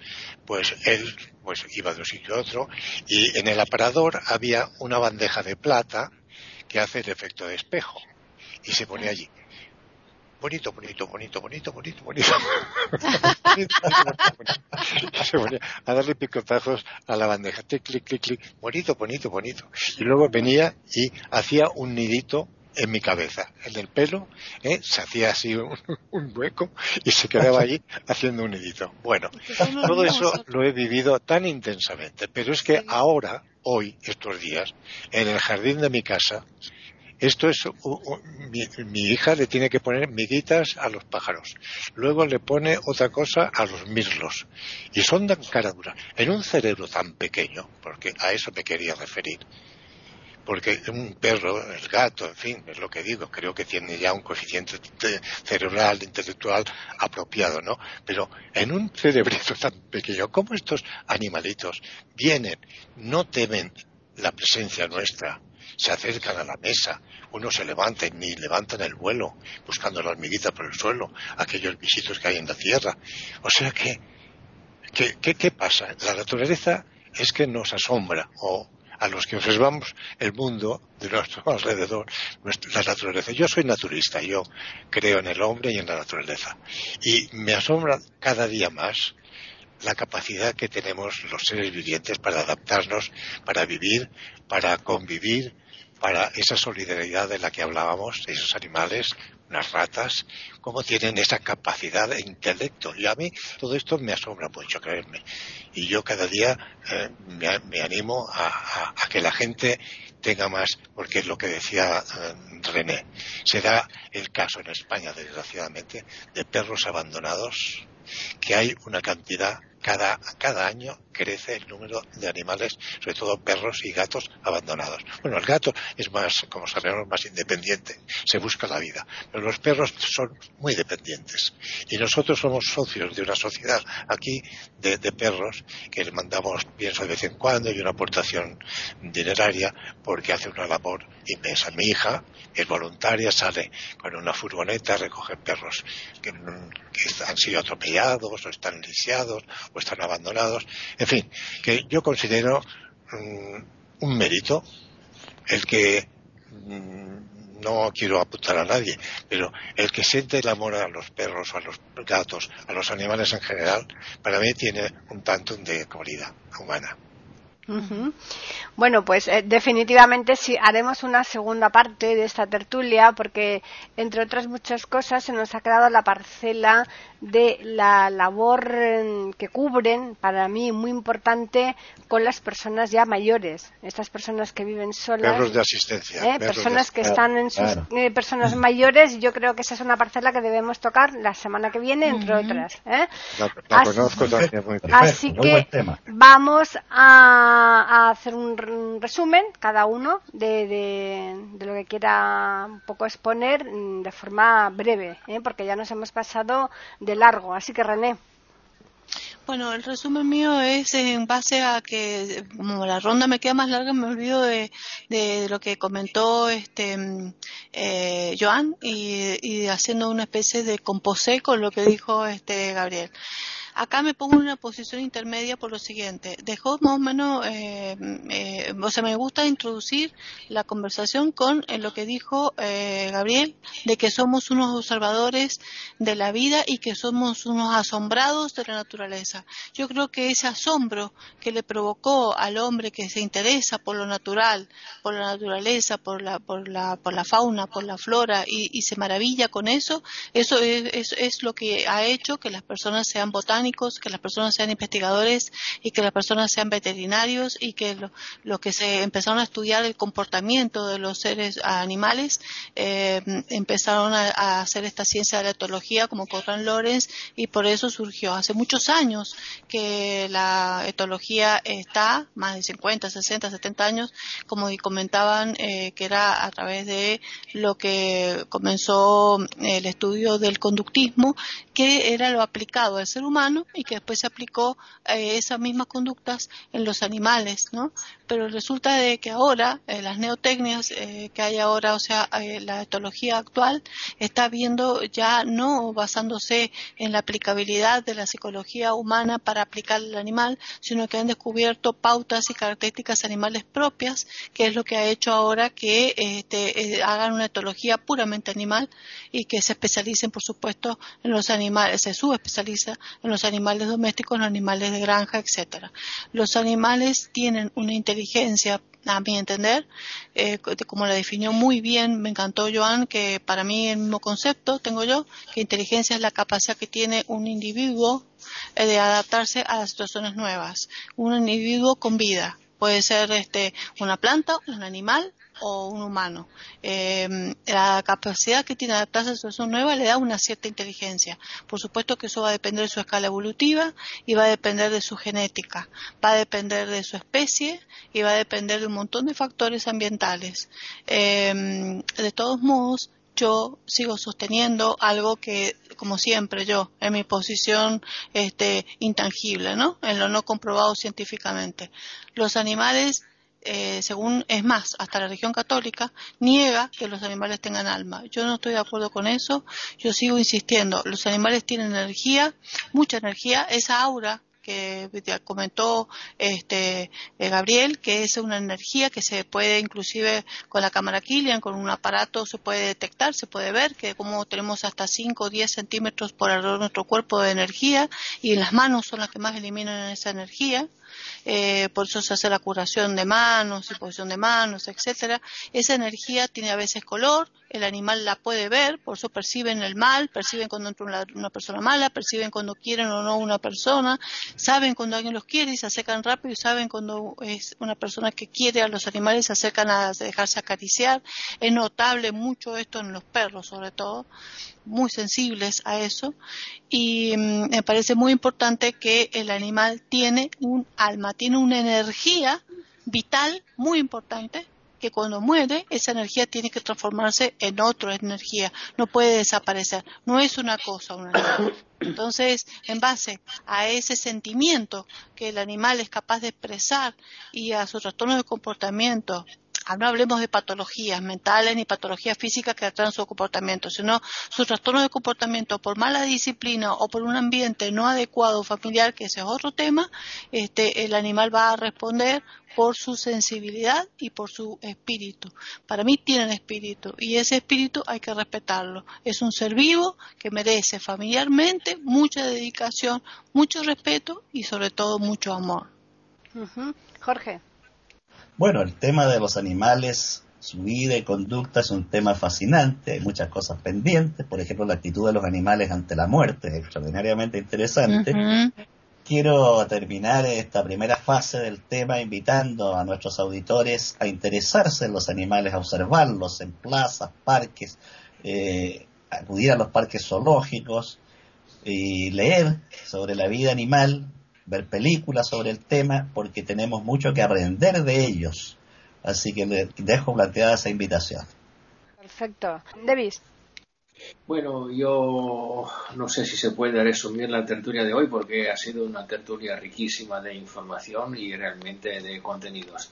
pues él pues iba de un sitio a otro, y en el aparador había una bandeja de plata que hace el efecto de espejo, y se ponía allí bonito, bonito, bonito, bonito, bonito, bonito. se ponía a darle picotazos a la bandeja, clic, clic, clic, clic, bonito, bonito, bonito. Y luego venía y hacía un nidito en mi cabeza, en el pelo, ¿eh? se hacía así un, un, hueco y se quedaba allí haciendo un nidito. Bueno, todo eso lo he vivido tan intensamente, pero es que ahora, hoy, estos días, en el jardín de mi casa, esto es, mi, hija le tiene que poner miguitas a los pájaros. Luego le pone otra cosa a los mirlos. Y son tan cara dura. En un cerebro tan pequeño, porque a eso me quería referir. Porque un perro, el gato, en fin, es lo que digo, creo que tiene ya un coeficiente cerebral, intelectual apropiado, ¿no? Pero en un cerebrito tan pequeño, como estos animalitos vienen, no temen la presencia nuestra, se acercan a la mesa, uno se levanta y levantan el vuelo, buscando la hormiguita por el suelo, aquellos bichitos que hay en la tierra. O sea que, ¿qué, qué, pasa? La naturaleza es que nos asombra, o a los que observamos el mundo de nuestro alrededor, la naturaleza. Yo soy naturista, yo creo en el hombre y en la naturaleza. Y me asombra cada día más la capacidad que tenemos los seres vivientes para adaptarnos, para vivir, para convivir, para esa solidaridad de la que hablábamos, esos animales unas ratas, cómo tienen esa capacidad de intelecto. Y a mí todo esto me asombra mucho, creerme. Y yo cada día eh, me, animo a, que la gente tenga más, porque es lo que decía eh, René. Se da el caso en España, desgraciadamente, de perros abandonados, que hay una cantidad cada, cada año crece el número de animales, sobre todo perros y gatos abandonados. Bueno, el gato es más, como sabemos, más independiente, se busca la vida, pero los perros son muy dependientes. Y nosotros somos socios de una sociedad aquí de, perros que le mandamos pienso de vez en cuando y una aportación dineraria porque hace una labor inmensa. Mi hija es voluntaria, sale con una furgoneta a recoger perros que, que han sido atropellados o están lisiados o están abandonados fin, que yo considero mm, un mérito el que mm, no quiero apuntar a nadie, pero el que siente el amor a los perros, a los gatos, a los animales en general, para mí tiene un tanto de cualidad humana. Bueno, pues eh, definitivamente sí haremos una segunda parte de esta tertulia porque, entre otras muchas cosas, se nos ha quedado la parcela de la labor mm, que cubren, para mí muy importante, con las personas ya mayores, estas personas que viven solas. Perros de asistencia. ¿eh? personas que están en sus eh, personas mayores, yo creo que esa es una parcela que debemos tocar la semana que viene, entre otras. La, así, conozco también muy bien. Así que vamos a a, hacer un resumen cada uno de, lo que quiera un poco exponer mm, de forma breve, ¿eh? porque ya nos hemos pasado de largo. Así que René. Bueno, el resumen mío es en base a que, como la ronda me queda más larga, me olvido de, lo que comentó este mm, eh, Joan y, y, haciendo una especie de composé con lo que dijo este Gabriel. Acá me pongo en una posición intermedia por lo siguiente. Dejó más o menos, eh, eh, o sea, me gusta introducir la conversación con eh, lo que dijo Gabriel, de que somos unos observadores de la vida y que somos unos asombrados de la naturaleza. Yo creo que ese asombro que le provocó al hombre que se interesa por lo natural, por la naturaleza, por la, por la, por la fauna, por la flora y, se maravilla con eso, eso es, es lo que ha hecho que las personas sean botánicas que las personas sean investigadores y que las personas sean veterinarios y que lo, que se empezaron a estudiar el comportamiento de los seres animales, eh, empezaron a, hacer esta ciencia de la etología como Conrad Lorenz y por eso surgió hace muchos años que la etología está, más de 50, 60, 70 años, como comentaban, eh, que era a través de lo que comenzó el estudio del conductismo, que era lo aplicado al ser humano y que después se aplicó eh, esas mismas conductas en los animales, ¿no? Pero resulta de que ahora eh, las neotecnias eh, que hay ahora, o sea, la etología actual está viendo ya no basándose en la aplicabilidad de la psicología humana para aplicar al animal, sino que han descubierto pautas y características animales propias, que es lo que ha hecho ahora que este, hagan una etología puramente animal y que se especialicen, por supuesto, en los animales, se subespecializa en los animales domésticos, los animales de granja, etcétera. Los animales tienen una inteligencia, a mi entender, eh, como la definió muy bien, me encantó Joan, que para mí el mismo concepto tengo yo, que inteligencia es la capacidad que tiene un individuo eh, de adaptarse a las situaciones nuevas, un individuo con vida. Puede ser este, una planta, un animal o un humano. Em, la capacidad que tiene adaptarse a una situación nueva le da una cierta inteligencia. Por supuesto que eso va a depender de su escala evolutiva y va a depender de su genética, va a depender de su especie y va a depender de un montón de factores ambientales. Em, de todos modos, yo sigo sosteniendo algo que, como siempre, yo, en mi posición este, intangible, ¿no? En lo no comprobado científicamente. Los animales eh, según es más, hasta la religión católica niega que los animales tengan alma. Yo no estoy de acuerdo con eso. Yo sigo insistiendo. Los animales tienen energía, mucha energía. Esa aura que comentó este eh, Gabriel, que es una energía que se puede inclusive con la cámara Killian, con un aparato se puede detectar, se puede ver que como tenemos hasta 5 o 10 centímetros por alrededor de nuestro cuerpo de energía y las manos son las que más eliminan esa energía. Eh, por eso se hace la curación de manos y posición de manos, etcétera. Esa energía tiene a veces color, el animal la puede ver, por eso perciben el mal, perciben cuando entra una, una, persona mala, perciben cuando quieren o no una persona, saben cuando alguien los quiere y se acercan rápido y saben cuando es una persona que quiere a los animales se acercan a dejarse acariciar. Es notable mucho esto en los perros, sobre todo, muy sensibles a eso. Y mm, me parece muy importante que el animal tiene un alma, tiene una energía vital muy importante que cuando muere esa energía tiene que transformarse en otra energía, no puede desaparecer, no es una cosa una Entonces, en base a ese sentimiento que el animal es capaz de expresar y a su trastorno de comportamiento no hablemos de patologías mentales ni patologías físicas que atraen su comportamiento, sino su trastorno de comportamiento por mala disciplina o por un ambiente no adecuado familiar, que ese es otro tema, este, el animal va a responder por su sensibilidad y por su espíritu. Para mí tienen espíritu y ese espíritu hay que respetarlo. Es un ser vivo que merece familiarmente mucha dedicación, mucho respeto y sobre todo mucho amor. Jorge. Bueno, el tema de los animales, su vida y conducta es un tema fascinante, hay muchas cosas pendientes, por ejemplo, la actitud de los animales ante la muerte es extraordinariamente interesante. Quiero terminar esta primera fase del tema invitando a nuestros auditores a interesarse en los animales, a observarlos en plazas, parques, eh, acudir a los parques zoológicos y leer sobre la vida animal, ver películas sobre el tema porque tenemos mucho que aprender de ellos. Así que le dejo planteada esa invitación. Perfecto. Davis. Bueno, yo no sé si se puede resumir la tertulia de hoy porque ha sido una tertulia riquísima de información y realmente de contenidos.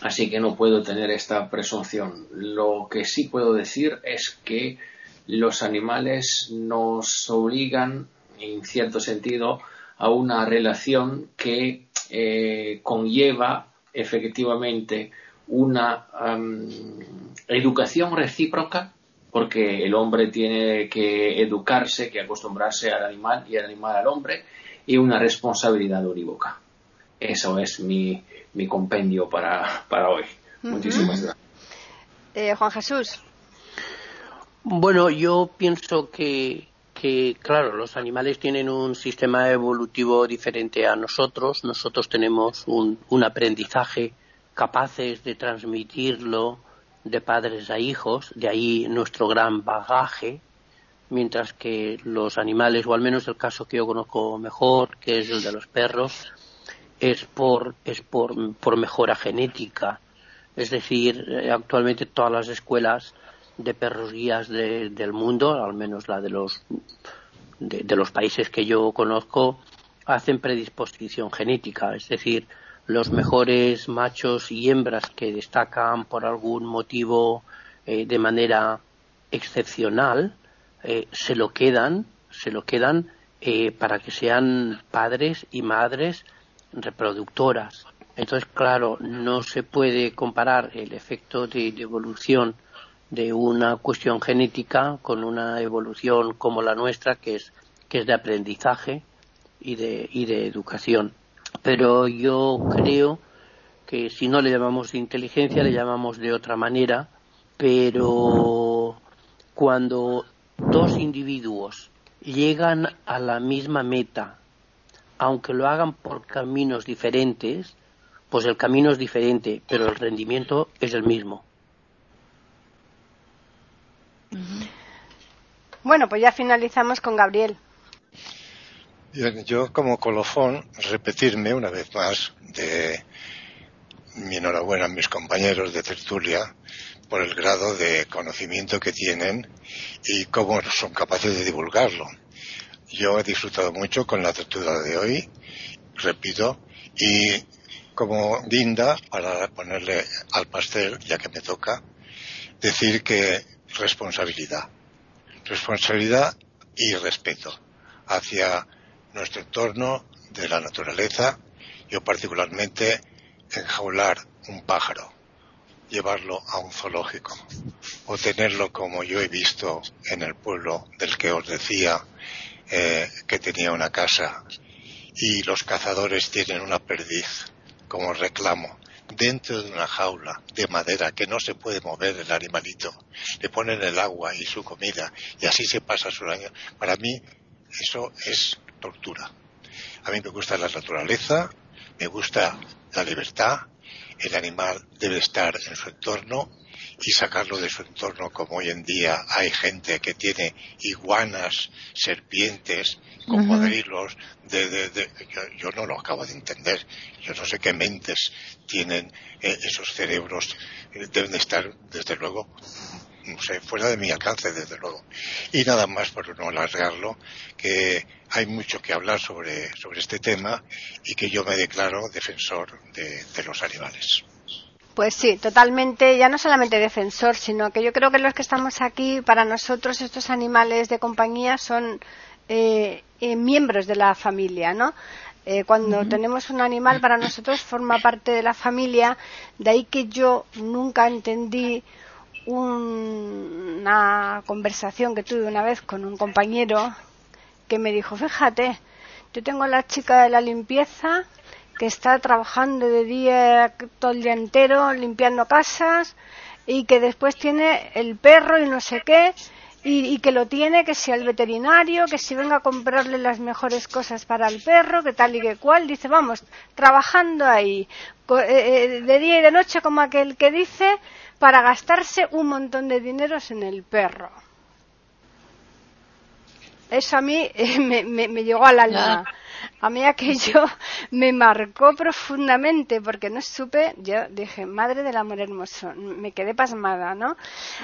Así que no puedo tener esta presunción. Lo que sí puedo decir es que los animales nos obligan, en cierto sentido, a una relación que eh, conlleva efectivamente una educación recíproca porque el hombre tiene que educarse, que acostumbrarse al animal y el animal al hombre y una responsabilidad unívoca. Eso es mi, mi compendio para, para hoy. Muchísimas gracias. Eh, Juan Jesús. Bueno, yo pienso que que, claro, los animales tienen un sistema evolutivo diferente a nosotros. Nosotros tenemos un, un aprendizaje capaces de transmitirlo de padres a hijos, de ahí nuestro gran bagaje, mientras que los animales, o al menos el caso que yo conozco mejor, que es el de los perros, es por, es por, por mejora genética. Es decir, eh, actualmente todas las escuelas de perros guías del mundo, al menos la de los de, los países que yo conozco, hacen predisposición genética, es decir, los mejores machos y hembras que destacan por algún motivo eh, de manera excepcional eh, se lo quedan, se lo quedan eh, para que sean padres y madres reproductoras. Entonces, claro, no se puede comparar el efecto de evolución de una cuestión genética con una evolución como la nuestra que es que es de aprendizaje y de, y de educación. Pero yo creo que si no le llamamos inteligencia le llamamos de otra manera pero cuando dos individuos llegan a la misma meta aunque lo hagan por caminos diferentes pues el camino es diferente pero el rendimiento es el mismo bueno, pues ya finalizamos con Gabriel. Yo, como colofón, repetirme una vez más de mi enhorabuena a mis compañeros de tertulia por el grado de conocimiento que tienen y cómo son capaces de divulgarlo. Yo he disfrutado mucho con la tertulia de hoy, repito, y como guinda, para ponerle al pastel, ya que me toca, decir que responsabilidad. Responsabilidad y respeto hacia nuestro entorno de la naturaleza, yo particularmente enjaular un pájaro, llevarlo a un zoológico o tenerlo como yo he visto en el pueblo del que os decía eh, que tenía una casa. Y los cazadores tienen una perdiz como reclamo dentro de una jaula de madera que no se puede mover el animalito. Le ponen el agua y su comida y así se pasa su año. Para mí eso es tortura. A mí me gusta la naturaleza, me gusta la libertad, el animal debe estar en su entorno y sacarlo de su entorno como hoy en día hay gente que tiene iguanas, serpientes, cocodrilos, de, de, yo, no lo acabo de entender. Yo no sé qué mentes tienen eh, esos cerebros. Eh, deben estar, desde luego, no sé, fuera de mi alcance, desde luego. Y nada más, por no alargarlo, que hay mucho que hablar sobre, sobre este tema y que yo me declaro defensor de, los animales. Pues sí, totalmente, ya no solamente defensor, sino que yo creo que los que estamos aquí, para nosotros estos animales de compañía son eh, eh, miembros de la familia, ¿no? Eh, cuando tenemos un animal para nosotros forma parte de la familia, de ahí que yo nunca entendí una conversación que tuve una vez con un compañero que me dijo, fíjate, yo tengo a la chica de la limpieza que está trabajando de día todo el día entero limpiando casas y que después tiene el perro y no sé qué y, que lo tiene, que sea el veterinario, que si venga a comprarle las mejores cosas para el perro, que tal y que cual, dice, vamos, trabajando ahí, eh, eh, de día y de noche como aquel que dice, para gastarse un montón de dineros en el perro. Eso a mí eh, me, llegó al alma. A mí aquello me marcó profundamente porque no supe, yo dije, madre del amor hermoso, me quedé pasmada, ¿no?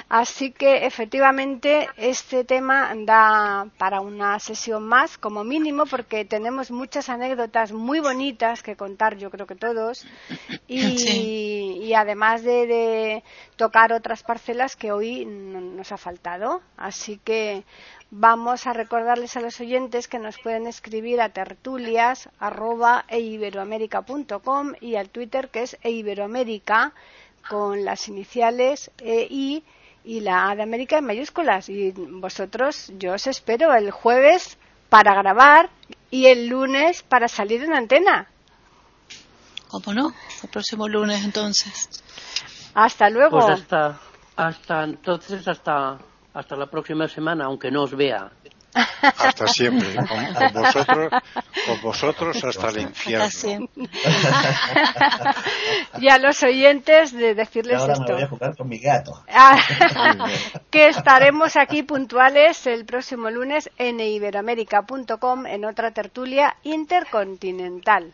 Así que efectivamente este tema da para una sesión más como mínimo porque tenemos muchas anécdotas muy bonitas que contar, yo creo que todos, y, además de, tocar otras parcelas que hoy nos ha faltado. Así que vamos a recordarles a los oyentes que nos pueden escribir a tertulias@eiberoamerica.com y al Twitter que es eiberoamerica con las iniciales EI y la A de América en mayúsculas. Y vosotros, yo os espero el jueves para grabar y el lunes para salir en antena. ¿Cómo no? El próximo lunes entonces. Hasta luego. Pues hasta, hasta entonces, hasta hasta la próxima semana, aunque no os vea. Hasta siempre. Con, vosotros, con vosotros hasta el infierno. y a los oyentes de decirles ahora esto. Me voy a jugar con mi gato. Ah, que estaremos aquí puntuales el próximo lunes en iberoamérica.com en otra tertulia intercontinental.